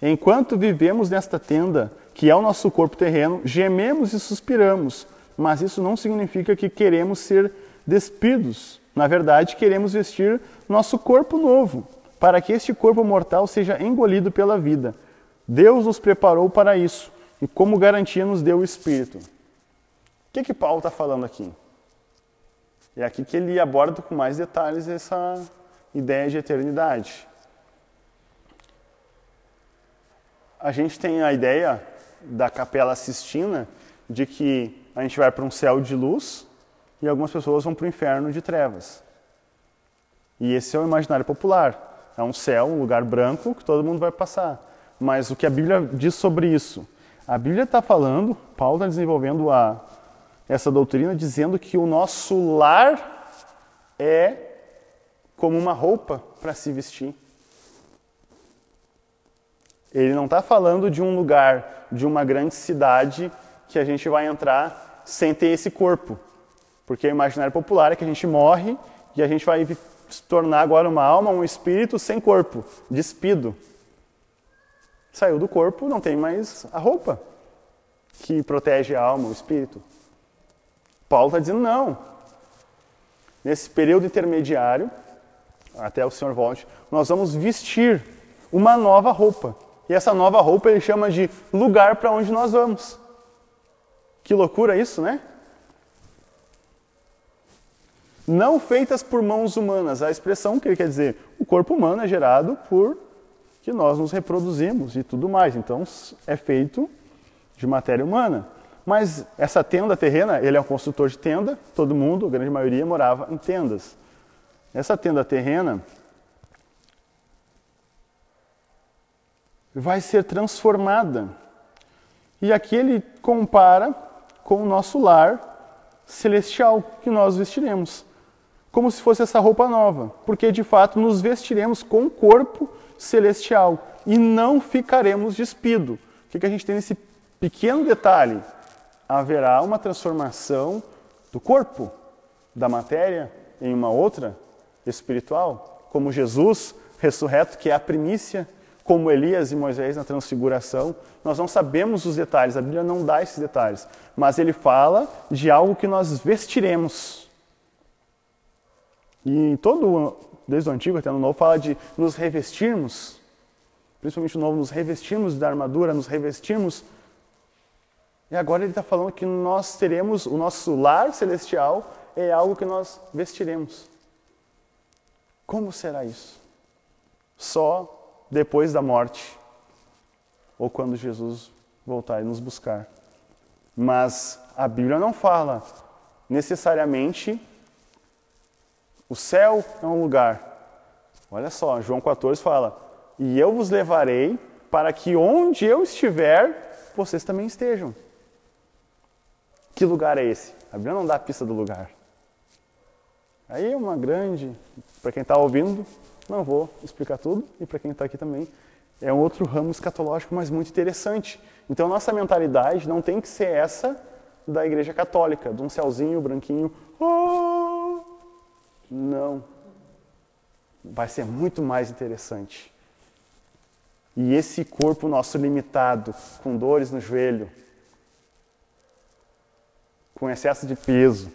Speaker 1: Enquanto vivemos nesta tenda, que é o nosso corpo terreno, gememos e suspiramos, mas isso não significa que queremos ser despidos. Na verdade, queremos vestir nosso corpo novo, para que este corpo mortal seja engolido pela vida. Deus nos preparou para isso e, como garantia, nos deu o Espírito que, que Paulo está falando aqui? É aqui que ele aborda com mais detalhes essa, ideia de eternidade. A gente tem a ideia da Capela Sistina de que a gente vai para um céu de luz e algumas pessoas vão para o inferno de trevas. E esse é o imaginário popular. É um céu, um lugar branco que todo mundo vai passar. Mas o que a Bíblia diz sobre isso? A Bíblia está falando, Paulo está desenvolvendo a, essa doutrina, dizendo que o nosso lar é como uma roupa para se vestir. Ele não está falando de um lugar, de uma grande cidade que a gente vai entrar sem ter esse corpo. Porque o imaginário popular é que a gente morre e a gente vai se tornar agora uma alma, um espírito sem corpo, despido. Saiu do corpo, não tem mais a roupa que protege a alma, o espírito. Paulo está dizendo não. Nesse período intermediário, até o Senhor volte, nós vamos vestir uma nova roupa. E essa nova roupa ele chama de lugar para onde nós vamos. Que loucura isso, né? Não feitas por mãos humanas. A expressão que ele quer dizer, o corpo humano é gerado por que nós nos reproduzimos e tudo mais. Então é feito de matéria humana. Mas essa tenda terrena, ele é um construtor de tenda, todo mundo, a grande maioria, morava em tendas. Essa tenda terrena vai ser transformada. E aqui ele compara com o nosso lar celestial que nós vestiremos. Como se fosse essa roupa nova, porque de fato nos vestiremos com o corpo celestial e não ficaremos despido. O que, que a gente tem nesse pequeno detalhe? Haverá uma transformação do corpo, da matéria, em uma outra espiritual, como Jesus ressurreto, que é a primícia como Elias e Moisés na transfiguração. Nós não sabemos os detalhes, a Bíblia não dá esses detalhes, mas ele fala de algo que nós vestiremos. E todo, desde o Antigo até no Novo, fala de nos revestirmos, principalmente o Novo, nos revestirmos da armadura, nos revestirmos. E agora ele está falando que nós teremos, o nosso lar celestial é algo que nós vestiremos. Como será isso? Só depois da morte ou quando Jesus voltar e nos buscar. Mas a Bíblia não fala necessariamente o céu é um lugar. Olha só, João 14 fala: "E eu vos levarei para que onde eu estiver, vocês também estejam". Que lugar é esse? A Bíblia não dá a pista do lugar. Aí é uma grande, para quem está ouvindo, não vou explicar tudo, e para quem está aqui também, é um outro ramo escatológico, mas muito interessante. Então, nossa mentalidade não tem que ser essa da Igreja Católica, de um céuzinho branquinho. Oh! Não. Vai ser muito mais interessante. E esse corpo nosso limitado, com dores no joelho, com excesso de peso,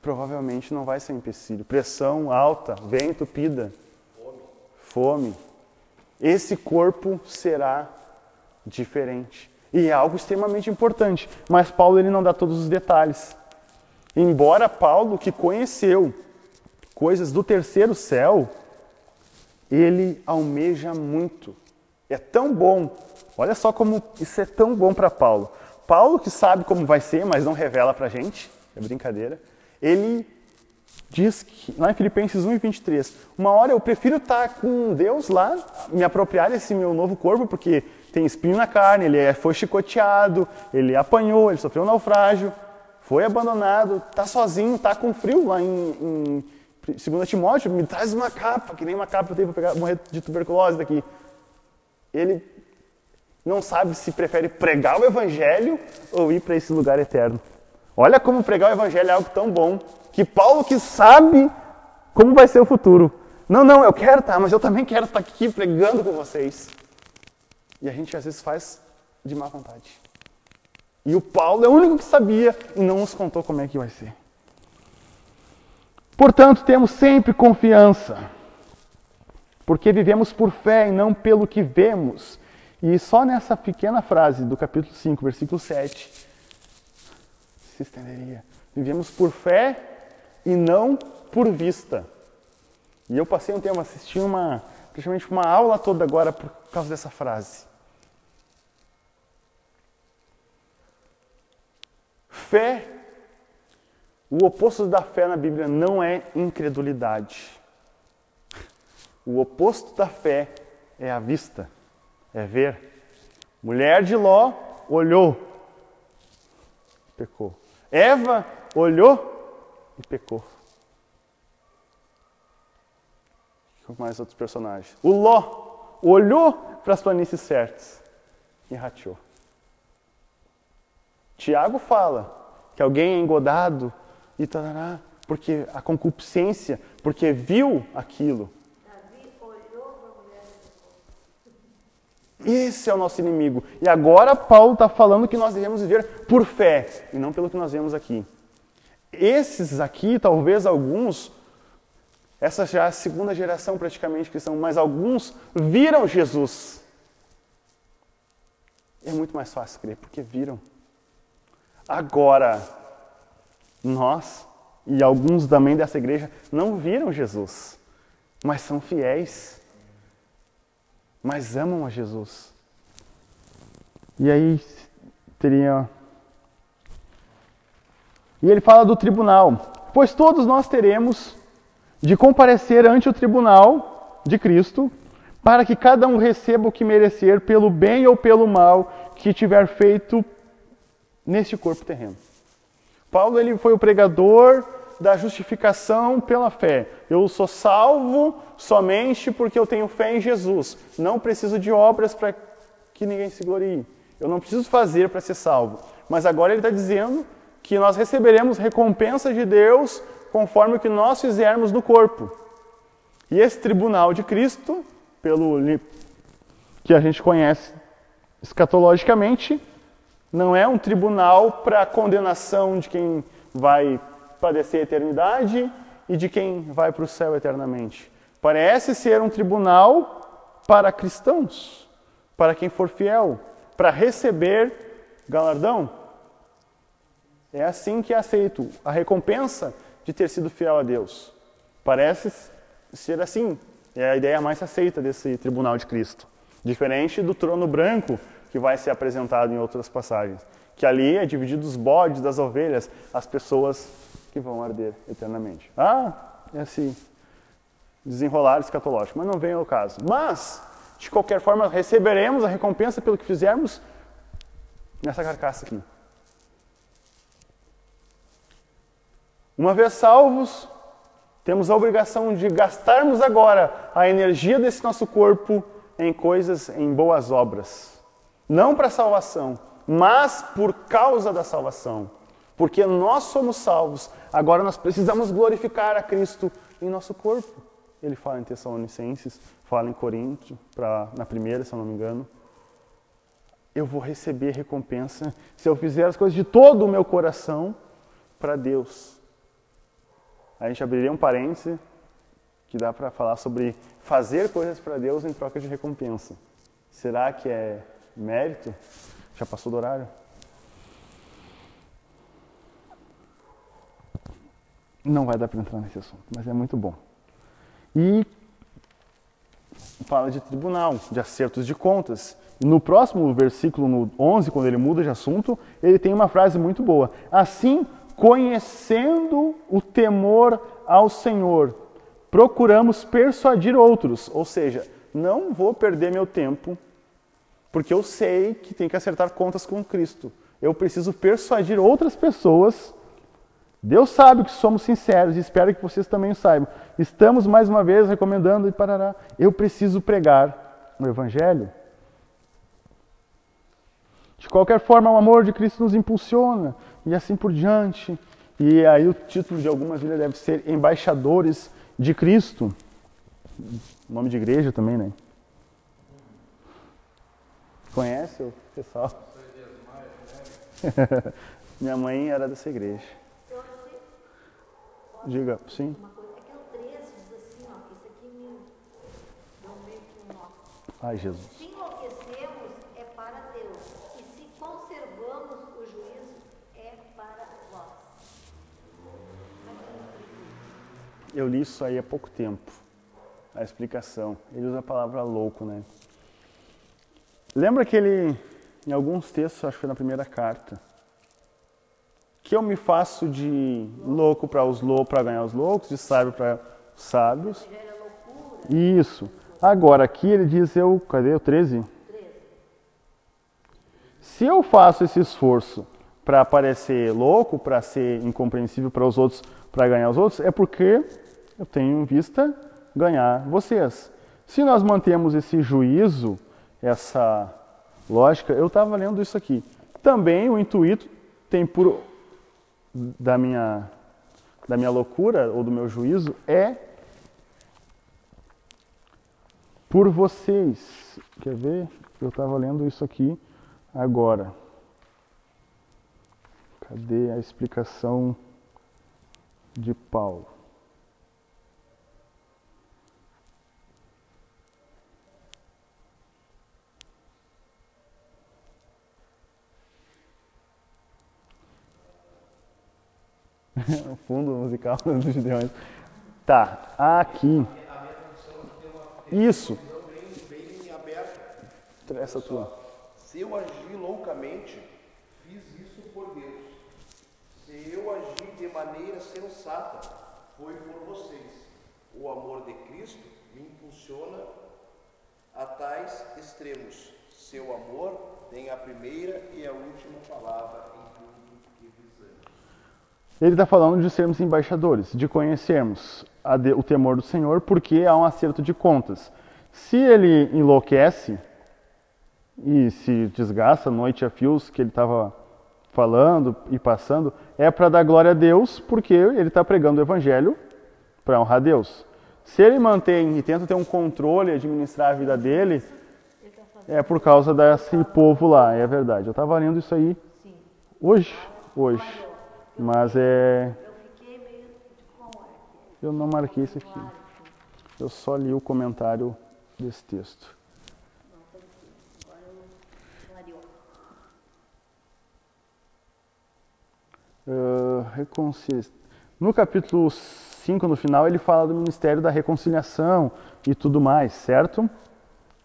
Speaker 1: provavelmente não vai ser empecilho. Pressão alta, veia entupida, fome. fome. Esse corpo será diferente. E é algo extremamente importante. Mas Paulo ele não dá todos os detalhes. Embora Paulo, que conheceu coisas do terceiro céu, ele almeja muito. É tão bom. Olha só como isso é tão bom para Paulo. Paulo que sabe como vai ser, mas não revela para gente. É brincadeira ele diz que, lá em Filipenses 1 e 23, uma hora eu prefiro estar com Deus lá, me apropriar desse meu novo corpo, porque tem espinho na carne, ele é, foi chicoteado, ele apanhou, ele sofreu um naufrágio, foi abandonado, está sozinho, está com frio lá em, em 2 Timóteo, me traz uma capa, que nem uma capa eu tenho para morrer de tuberculose daqui. Ele não sabe se prefere pregar o evangelho ou ir para esse lugar eterno. Olha como pregar o evangelho é algo tão bom, que Paulo que sabe como vai ser o futuro. Não, não, eu quero estar, mas eu também quero estar aqui pregando com vocês. E a gente às vezes faz de má vontade. E o Paulo é o único que sabia e não nos contou como é que vai ser. Portanto, temos sempre confiança, porque vivemos por fé e não pelo que vemos. E só nessa pequena frase do capítulo 5, versículo 7, se estenderia. Vivemos por fé e não por vista. E eu passei um tempo assistindo uma, praticamente uma aula toda agora por causa dessa frase. Fé, o oposto da fé na Bíblia não é incredulidade. O oposto da fé é a vista, é ver. Mulher de Ló olhou, pecou. Eva olhou e pecou. Com mais outros personagens. O Ló olhou para as planícies certas e rateou. Tiago fala que alguém é engodado e tarará, porque a concupiscência, porque viu aquilo. Esse é o nosso inimigo. E agora Paulo está falando que nós devemos viver por fé e não pelo que nós vemos aqui. Esses aqui, talvez alguns, essa já é a segunda geração praticamente cristã, mas alguns viram Jesus. É muito mais fácil crer, porque viram. Agora, nós e alguns também dessa igreja não viram Jesus, mas são fiéis, mas amam a Jesus. E aí teria. E ele fala do tribunal. Pois todos nós teremos de comparecer ante o tribunal de Cristo, para que cada um receba o que merecer pelo bem ou pelo mal que tiver feito neste corpo terreno. Paulo ele foi o pregador da justificação pela fé. Eu sou salvo somente porque eu tenho fé em Jesus. Não preciso de obras para que ninguém se glorie. Eu não preciso fazer para ser salvo. Mas agora ele está dizendo que nós receberemos recompensa de Deus conforme o que nós fizermos no corpo. E esse tribunal de Cristo, pelo que a gente conhece escatologicamente, não é um tribunal para condenação de quem vai padecer a eternidade e de quem vai para o céu eternamente. Parece ser um tribunal para cristãos, para quem for fiel, para receber galardão. É assim que é aceito a recompensa de ter sido fiel a Deus. Parece ser assim. É a ideia mais aceita desse tribunal de Cristo. Diferente do trono branco que vai ser apresentado em outras passagens. Que ali é dividido os bodes das ovelhas, as pessoas que vão arder eternamente. Ah, é assim. Desenrolar escatológico, mas não vem ao caso. Mas, de qualquer forma, receberemos a recompensa pelo que fizermos nessa carcaça aqui. Uma vez salvos, temos a obrigação de gastarmos agora a energia desse nosso corpo em coisas, em boas obras. Não para salvação, mas por causa da salvação. Porque nós somos salvos, agora nós precisamos glorificar a Cristo em nosso corpo. Ele fala em Tessalonicenses, fala em Coríntios, pra, na primeira, se eu não me engano. Eu vou receber recompensa se eu fizer as coisas de todo o meu coração para Deus. A gente abriria um parêntese que dá para falar sobre fazer coisas para Deus em troca de recompensa. Será que é mérito? Já passou do horário? Não vai dar para entrar nesse assunto, mas é muito bom. E fala de tribunal, de acertos de contas. No próximo versículo, no 11, quando ele muda de assunto, ele tem uma frase muito boa. Assim, conhecendo o temor ao Senhor, procuramos persuadir outros. Ou seja, não vou perder meu tempo, porque eu sei que tem que acertar contas com Cristo. Eu preciso persuadir outras pessoas. Deus sabe que somos sinceros e espero que vocês também o saibam. Estamos mais uma vez recomendando e parará. Eu preciso pregar o Evangelho. De qualquer forma, o amor de Cristo nos impulsiona e assim por diante. E aí o título de algumas Bíblias deve ser Embaixadores de Cristo. Nome de igreja também, né? Conhece o pessoal? Minha mãe era dessa igreja. Diga, sim.
Speaker 2: Uma coisa que o 13 diz ó, que isso aqui me deu meio que nó.
Speaker 1: Ai, Jesus.
Speaker 2: Se enlouquecemos, é para Deus. E se conservamos o juízo, é para vós.
Speaker 1: Eu li isso aí há pouco tempo. a explicação. Ele usa a palavra louco, né? Lembra que ele, em alguns textos, acho que foi na primeira carta, que eu me faço de louco para os loucos, para ganhar os loucos, de sábio para os sábios. Isso. Agora aqui ele diz eu, cadê o 13? Se eu faço esse esforço para parecer louco, para ser incompreensível para os outros, para ganhar os outros, é porque eu tenho em vista ganhar vocês. Se nós mantemos esse juízo, essa lógica, eu estava lendo isso aqui. Também o intuito tem por da minha da minha loucura ou do meu juízo é por vocês. Quer ver? Eu estava lendo isso aqui agora. Cadê a explicação de Paulo? o fundo musical dos Gideões. Tá, aqui. Isso. Essa tua.
Speaker 3: Se eu agir loucamente, fiz isso por Deus. Se eu agir de maneira sensata, foi por vocês. O amor de Cristo me impulsiona a tais extremos. Seu amor tem a primeira e a última palavra em tudo que fizemos.
Speaker 1: Ele está falando de sermos embaixadores, de conhecermos a de- o temor do Senhor, porque há um acerto de contas. Se ele enlouquece e se desgasta noite a fios que ele estava falando e passando, é para dar glória a Deus, porque ele está pregando o Evangelho para honrar Deus. Se ele mantém e tenta ter um controle e administrar a vida dele, é por causa desse povo lá, é verdade. Eu estava lendo isso aí hoje, hoje, mas é
Speaker 2: Eu hora que
Speaker 1: eu não marquei isso aqui. Eu só li o comentário desse texto.
Speaker 2: é.
Speaker 1: Ah, reconcilia- No capítulo 5, no final, ele fala do ministério da reconciliação e tudo mais, certo?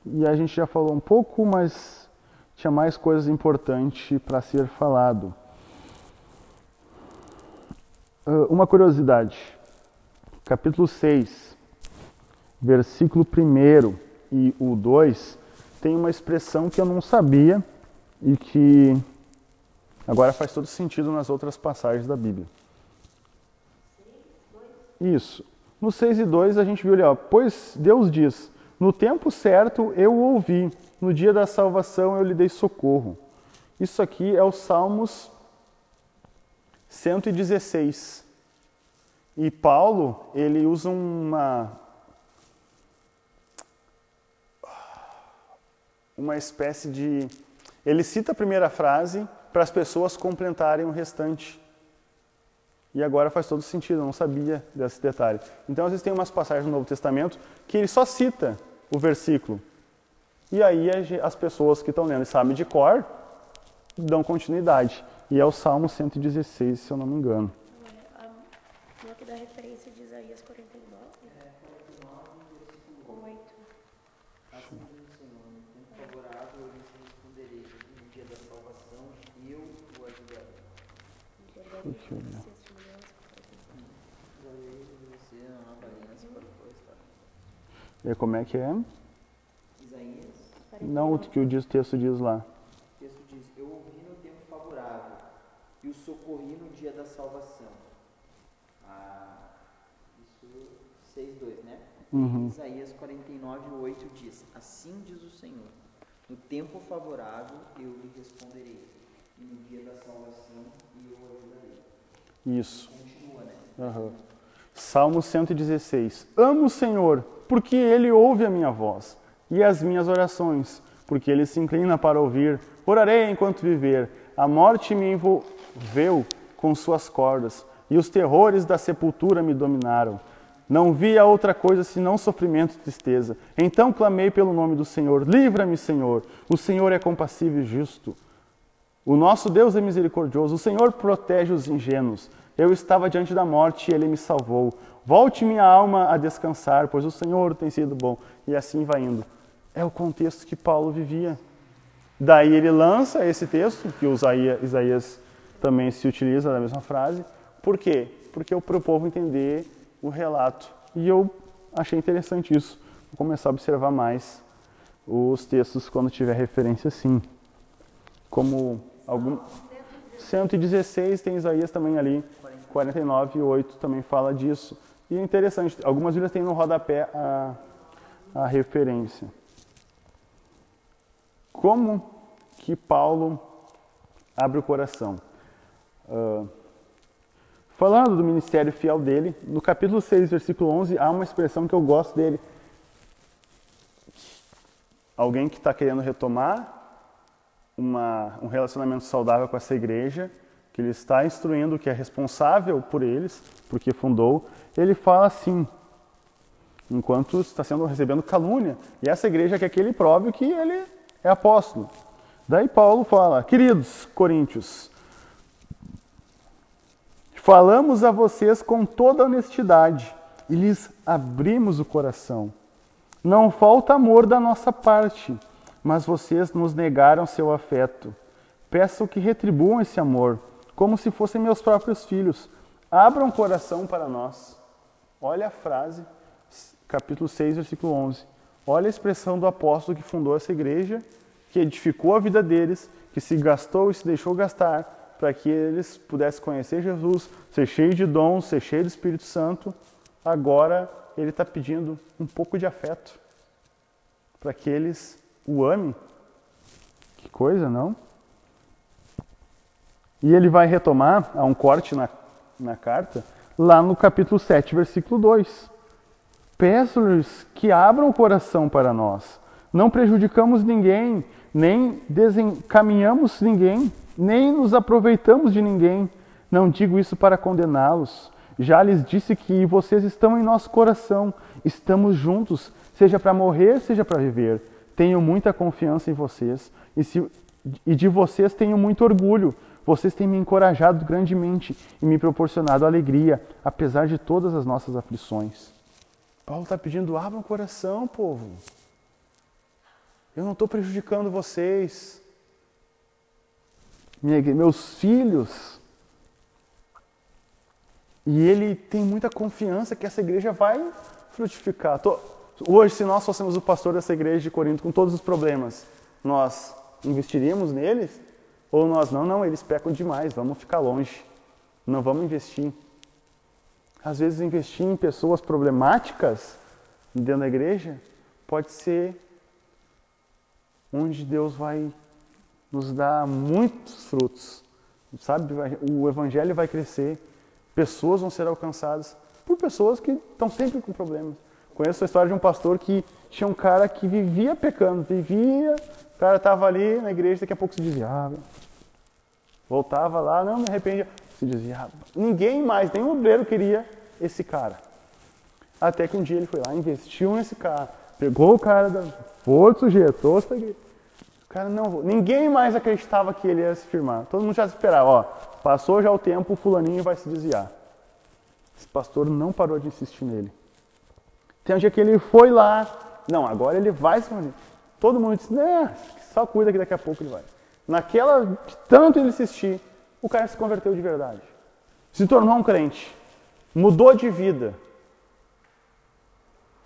Speaker 1: E a gente já falou um pouco, mas tinha mais coisas importantes para ser falado. Ah, uma curiosidade. Capítulo 6, versículo 1 e o 2 tem uma expressão que eu não sabia e que Agora faz todo sentido nas outras passagens da Bíblia. Isso. No 6 e 2 a gente viu ali, ó, pois Deus diz: No tempo certo eu ouvi, no dia da salvação eu lhe dei socorro. Isso aqui é o Salmos 116. E Paulo, ele usa uma uma espécie de ele cita a primeira frase para as pessoas completarem o restante. E agora faz todo sentido, eu não sabia desse detalhe. Então, às vezes, tem umas passagens no Novo Testamento que ele só cita o versículo. E aí as pessoas que estão lendo e sabem de cor dão continuidade. E é o Salmo 116, se eu não me engano.
Speaker 2: É, é que dá referência de Isaías 49? É, 49, 8.
Speaker 5: Assim diz o Senhor, no tempo favorável eu lhes responderei, e.
Speaker 1: Deixa eu ver. E como é que é?
Speaker 5: Isaías,
Speaker 1: Não o que o texto diz lá.
Speaker 5: o texto diz, eu ouvi no tempo favorável e o socorri no dia da salvação. Ah, isso 6.2, né?
Speaker 1: Uhum.
Speaker 5: Isaías 49, 8 diz, assim diz o Senhor, no tempo favorável eu lhe responderei, e no dia da salvação eu o ajudarei.
Speaker 1: Isso.
Speaker 5: Continua, né?
Speaker 1: Aham. Salmo 116. Amo o Senhor, porque Ele ouve a minha voz e as minhas orações, porque Ele se inclina para ouvir. Orarei enquanto viver. A morte me envolveu com suas cordas e os terrores da sepultura me dominaram. Não via outra coisa senão sofrimento e tristeza. Então clamei pelo nome do Senhor. Livra-me, Senhor. O Senhor é compassivo e justo. O nosso Deus é misericordioso. O Senhor protege os ingênuos. Eu estava diante da morte e ele me salvou. Volte minha alma a descansar, pois o Senhor tem sido bom. E assim vai indo. É o contexto que Paulo vivia. Daí ele lança esse texto, que o Isaías também se utiliza da mesma frase. Por quê? Porque é para o povo entender o relato. E eu achei interessante isso. Vou começar a observar mais os textos quando tiver referência assim. Como algum 116 tem Isaías também ali, 49 e 8 também fala disso. E é interessante, algumas Bíblias têm no rodapé a, a referência. Como que Paulo abre o coração? Uh, falando do ministério fiel dele, no capítulo 6, versículo 11, há uma expressão que eu gosto dele. Alguém que está querendo retomar uma, um relacionamento saudável com essa igreja, que ele está instruindo, que é responsável por eles, porque fundou, ele fala assim, enquanto está sendo recebendo calúnia, e essa igreja quer que ele prove que ele é apóstolo. Daí Paulo fala: Queridos coríntios, falamos a vocês com toda honestidade e lhes abrimos o coração. Não falta amor da nossa parte, mas vocês nos negaram seu afeto. Peço que retribuam esse amor, como se fossem meus próprios filhos. Abram o coração para nós. Olha a frase, capítulo 6, versículo 11. Olha a expressão do apóstolo que fundou essa igreja que edificou a vida deles, que se gastou e se deixou gastar para que eles pudessem conhecer Jesus, ser cheio de dons, ser cheio do Espírito Santo. Agora ele está pedindo um pouco de afeto para que eles o amem. Que coisa, não? E ele vai retomar, há um corte na, na carta, lá no capítulo 7, versículo 2. Peço-lhes que abram o coração para nós. Não prejudicamos ninguém, nem desencaminhamos ninguém, nem nos aproveitamos de ninguém. Não digo isso para condená-los. Já lhes disse que vocês estão em nosso coração, estamos juntos, seja para morrer, seja para viver. Tenho muita confiança em vocês e, se, e de vocês tenho muito orgulho. Vocês têm me encorajado grandemente e me proporcionado alegria, apesar de todas as nossas aflições. Paulo está pedindo: abra o coração, povo. Eu não estou prejudicando vocês. Meus filhos. E ele tem muita confiança que essa igreja vai frutificar. Tô, hoje, se nós fôssemos o pastor dessa igreja de Corinto com todos os problemas, nós investiríamos neles? Ou nós, não, não, eles pecam demais, vamos ficar longe. Não vamos investir. Às vezes, investir em pessoas problemáticas dentro da igreja pode ser onde Deus vai nos dar muitos frutos. Sabe, o evangelho vai crescer, pessoas vão ser alcançadas por pessoas que estão sempre com problemas. Conheço a história de um pastor que tinha um cara que vivia pecando, vivia, o cara estava ali na igreja, daqui a pouco se desviava. Voltava lá, não me arrepende, se desviava. Ninguém mais, nenhum obreiro queria esse cara. Até que um dia ele foi lá, investiu nesse cara, pegou o cara, da, foi, sujeitou essa igreja. Cara, não, ninguém mais acreditava que ele ia se firmar. Todo mundo já esperava, ó, passou já o tempo, o fulaninho vai se desviar. Esse pastor não parou de insistir nele. Tem um dia que ele foi lá, não, agora ele vai se firmar. Todo mundo disse, né, só cuida que daqui a pouco ele vai. Naquela, de tanto ele insistir, o cara se converteu de verdade. Se tornou um crente. Mudou de vida.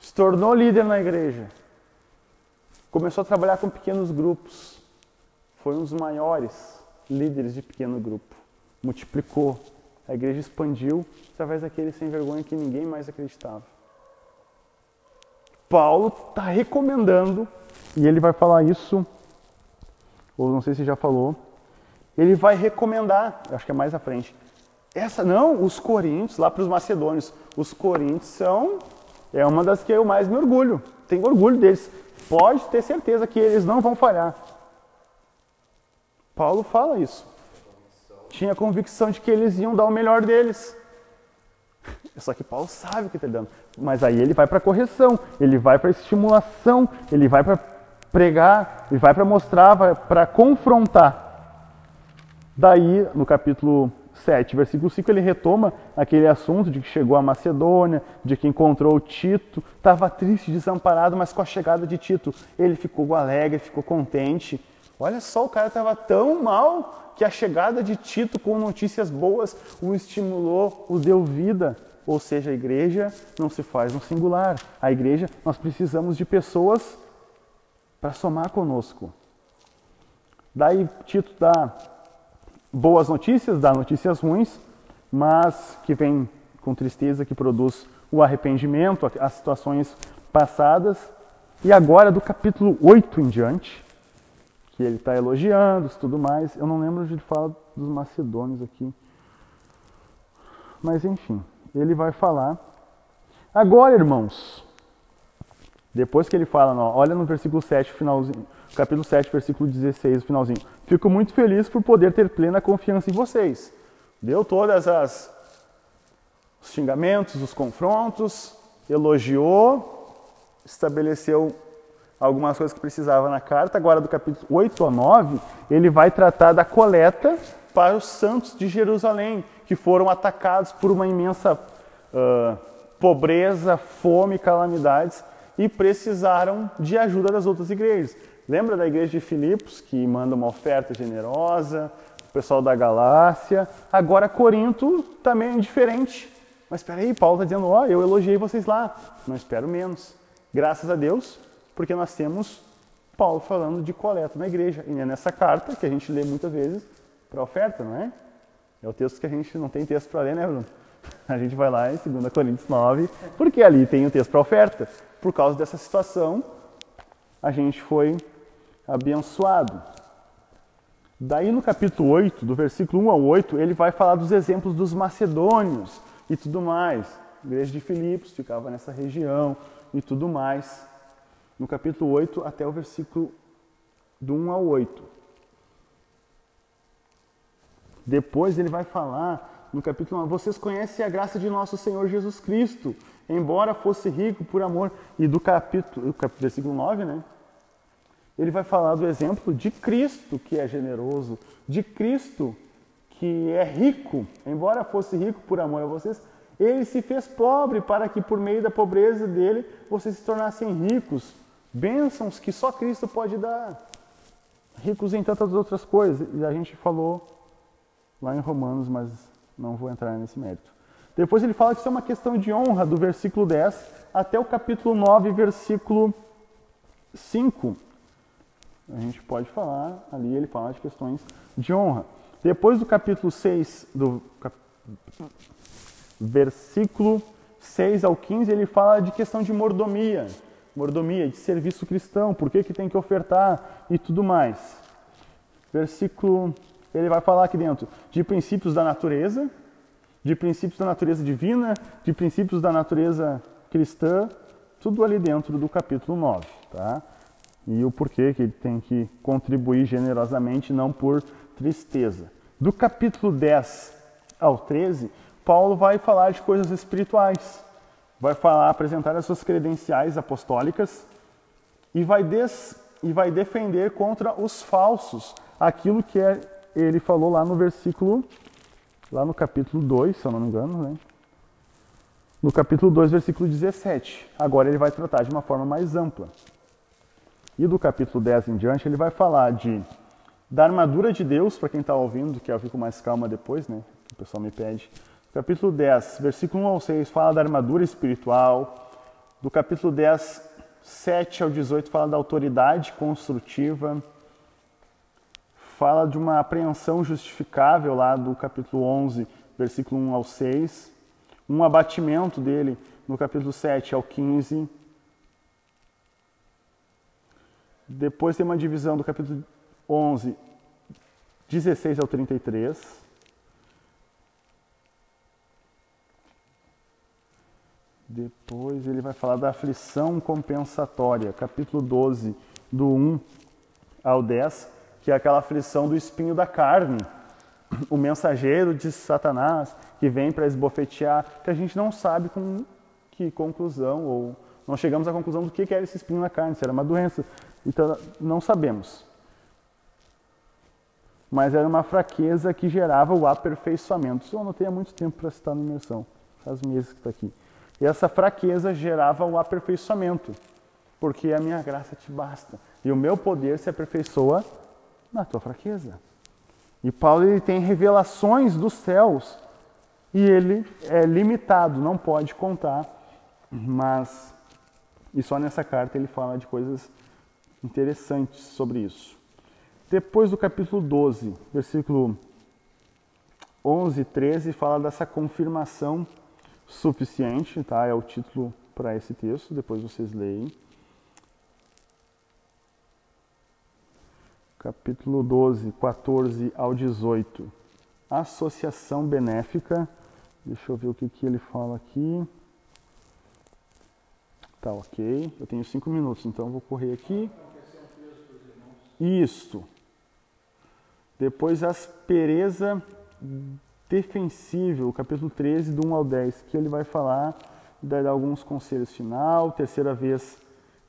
Speaker 1: Se tornou líder na igreja. Começou a trabalhar com pequenos grupos. Foi um dos maiores líderes de pequeno grupo. Multiplicou. A igreja expandiu através daquele sem vergonha que ninguém mais acreditava. Paulo está recomendando, e ele vai falar isso, ou não sei se já falou, ele vai recomendar, acho que é mais à frente. Essa não, os coríntios, lá para os macedônios, os coríntios são, é uma das que eu mais me orgulho, tenho orgulho deles pode ter certeza que eles não vão falhar. Paulo fala isso. Tinha convicção de que eles iam dar o melhor deles. Só que Paulo sabe o que está dando. Mas aí ele vai para correção, ele vai para estimulação, ele vai para pregar, ele vai para mostrar, para confrontar. Daí, no capítulo 7. Versículo 5 ele retoma aquele assunto de que chegou a Macedônia, de que encontrou Tito, estava triste, desamparado, mas com a chegada de Tito ele ficou alegre, ficou contente. Olha só, o cara estava tão mal que a chegada de Tito com notícias boas o estimulou, o deu vida. Ou seja, a igreja não se faz no singular. A igreja, nós precisamos de pessoas para somar conosco. Daí Tito dá boas notícias, dá notícias ruins, mas que vem com tristeza, que produz o arrependimento, as situações passadas. E agora, do capítulo 8 em diante, que ele está elogiando e tudo mais, eu não lembro de ele fala dos macedônios aqui. Mas enfim, ele vai falar. Agora, irmãos, depois que ele fala, olha no versículo 7, finalzinho, capítulo 7, versículo 16, finalzinho. Fico muito feliz por poder ter plena confiança em vocês. Deu todas as os xingamentos, os confrontos, elogiou, estabeleceu algumas coisas que precisava na carta. Agora, do capítulo 8 a 9, ele vai tratar da coleta para os santos de Jerusalém, que foram atacados por uma imensa uh, pobreza, fome, calamidades e precisaram de ajuda das outras igrejas. Lembra da igreja de Filipos, que manda uma oferta generosa, o pessoal da Galácia. Agora Corinto também é diferente. Mas espera aí, Paulo está dizendo, ó, oh, eu elogiei vocês lá, não espero menos. Graças a Deus, porque nós temos Paulo falando de coleta na igreja. E é nessa carta que a gente lê muitas vezes para oferta, não é? É o texto que a gente não tem texto para ler, né, Bruno? A gente vai lá em 2 Coríntios 9, porque ali tem o texto para oferta. Por causa dessa situação, a gente foi abençoado. Daí no capítulo 8, do versículo 1 ao 8, ele vai falar dos exemplos dos macedônios e tudo mais. A igreja de Filipos ficava nessa região e tudo mais. No capítulo 8 até o versículo do 1 ao 8. Depois ele vai falar no capítulo 1, vocês conhecem a graça de nosso Senhor Jesus Cristo, embora fosse rico por amor. E do capítulo, versículo 9, né? Ele vai falar do exemplo de Cristo, que é generoso, de Cristo, que é rico, embora fosse rico por amor a vocês, ele se fez pobre para que por meio da pobreza dele vocês se tornassem ricos. Bênçãos que só Cristo pode dar. Ricos em tantas outras coisas. E a gente falou lá em Romanos, mas não vou entrar nesse mérito. Depois ele fala que isso é uma questão de honra, do versículo 10 até o capítulo 9, versículo 5 a gente pode falar, ali ele fala de questões de honra. Depois do capítulo 6, do cap... versículo 6 ao 15, ele fala de questão de mordomia, mordomia, de serviço cristão, por que, que tem que ofertar e tudo mais. Versículo, ele vai falar aqui dentro de princípios da natureza, de princípios da natureza divina, de princípios da natureza cristã, tudo ali dentro do capítulo 9, tá? E o porquê que ele tem que contribuir generosamente, não por tristeza. Do capítulo 10 ao 13, Paulo vai falar de coisas espirituais, vai falar, apresentar as suas credenciais apostólicas e vai, des, e vai defender contra os falsos aquilo que é, ele falou lá no versículo, lá no capítulo 2, se eu não me engano, né? no capítulo 2, versículo 17. Agora ele vai tratar de uma forma mais ampla. E do capítulo 10 em diante, ele vai falar de da armadura de Deus, para quem está ouvindo, que eu fico mais calma depois, né? Que o pessoal me pede. Capítulo 10, versículo 1 ao 6, fala da armadura espiritual. Do capítulo 10, 7 ao 18, fala da autoridade construtiva. Fala de uma apreensão justificável lá do capítulo 11, versículo 1 ao 6. Um abatimento dele no capítulo 7 ao 15 Depois tem uma divisão do capítulo 11, 16 ao 33. Depois ele vai falar da aflição compensatória, capítulo 12, do 1 ao 10, que é aquela aflição do espinho da carne, o mensageiro de Satanás que vem para esbofetear, que a gente não sabe com que conclusão, ou não chegamos à conclusão do que era esse espinho na carne, se era uma doença, então, não sabemos. mas era uma fraqueza que gerava o aperfeiçoamento. Isso eu anotei há muito tempo para citar na imersão, faz meses que está aqui. E essa fraqueza gerava o aperfeiçoamento, porque a minha graça te basta. E o meu poder se aperfeiçoa na tua fraqueza. E Paulo ele tem revelações dos céus e ele é limitado, não pode contar, mas e só nessa carta ele fala de coisas interessantes sobre isso. Depois do capítulo 12, versículo 11 e 13, fala dessa confirmação suficiente, tá? É o título para esse texto, depois vocês leem. Capítulo 12, 14 ao 18. Associação benéfica. Deixa eu ver o que, que ele fala aqui. Tá ok. Eu tenho cinco minutos, então vou correr aqui. Isto. Depois aspereza defensível, capítulo 13, do 1 ao 10, que ele vai falar, dar alguns conselhos final, terceira vez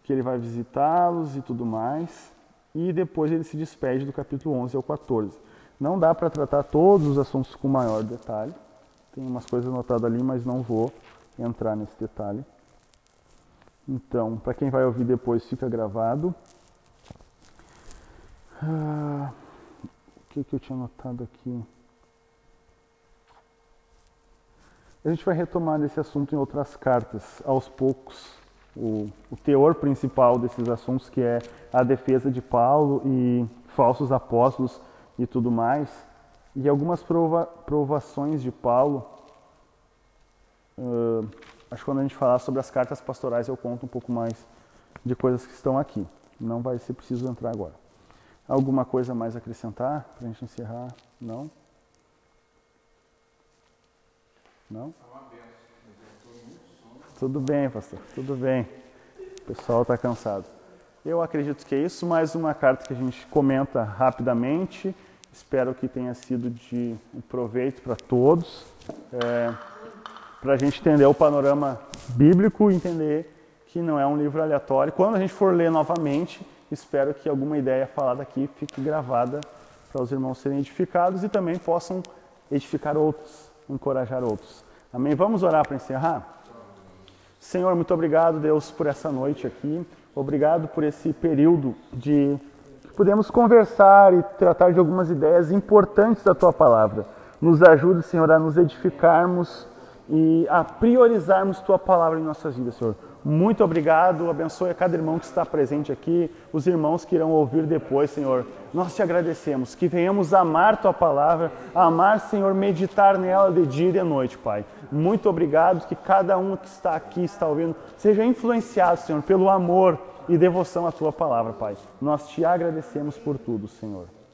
Speaker 1: que ele vai visitá-los e tudo mais. E depois ele se despede do capítulo 11 ao 14. Não dá para tratar todos os assuntos com maior detalhe. Tem umas coisas anotadas ali, mas não vou entrar nesse detalhe. Então, para quem vai ouvir depois, fica gravado. Ah, o que, que eu tinha anotado aqui? A gente vai retomar esse assunto em outras cartas, aos poucos. O, o, teor principal desses assuntos, que é a defesa de Paulo e falsos apóstolos e tudo mais, e algumas prova, provações de Paulo. Uh, acho que quando a gente falar sobre as cartas pastorais eu conto um pouco mais de coisas que estão aqui. Não vai ser preciso entrar agora. Alguma coisa mais a acrescentar para a gente encerrar? Não? Não? Tudo bem, pastor, tudo bem. O pessoal está cansado. Eu acredito que é isso. Mais uma carta que a gente comenta rapidamente. Espero que tenha sido de proveito para todos. É, para a gente entender o panorama bíblico entender que não é um livro aleatório. Quando a gente for ler novamente, espero que alguma ideia falada aqui fique gravada para os irmãos serem edificados e também possam edificar outros encorajar outros. Amém? Vamos orar para encerrar? Senhor, muito obrigado, Deus, por essa noite aqui. Obrigado por esse período de podemos conversar e tratar de algumas ideias importantes da tua palavra. Nos ajude, Senhor, a nos edificarmos e a priorizarmos tua palavra em nossas vidas, Senhor. Muito obrigado, abençoe a cada irmão que está presente aqui, os irmãos que irão ouvir depois, Senhor. Nós te agradecemos, que venhamos amar tua palavra, amar, Senhor, meditar nela de dia e de noite, Pai. Muito obrigado, que cada um que está aqui, está ouvindo, seja influenciado, Senhor, pelo amor e devoção à tua palavra, Pai. Nós te agradecemos por tudo, Senhor.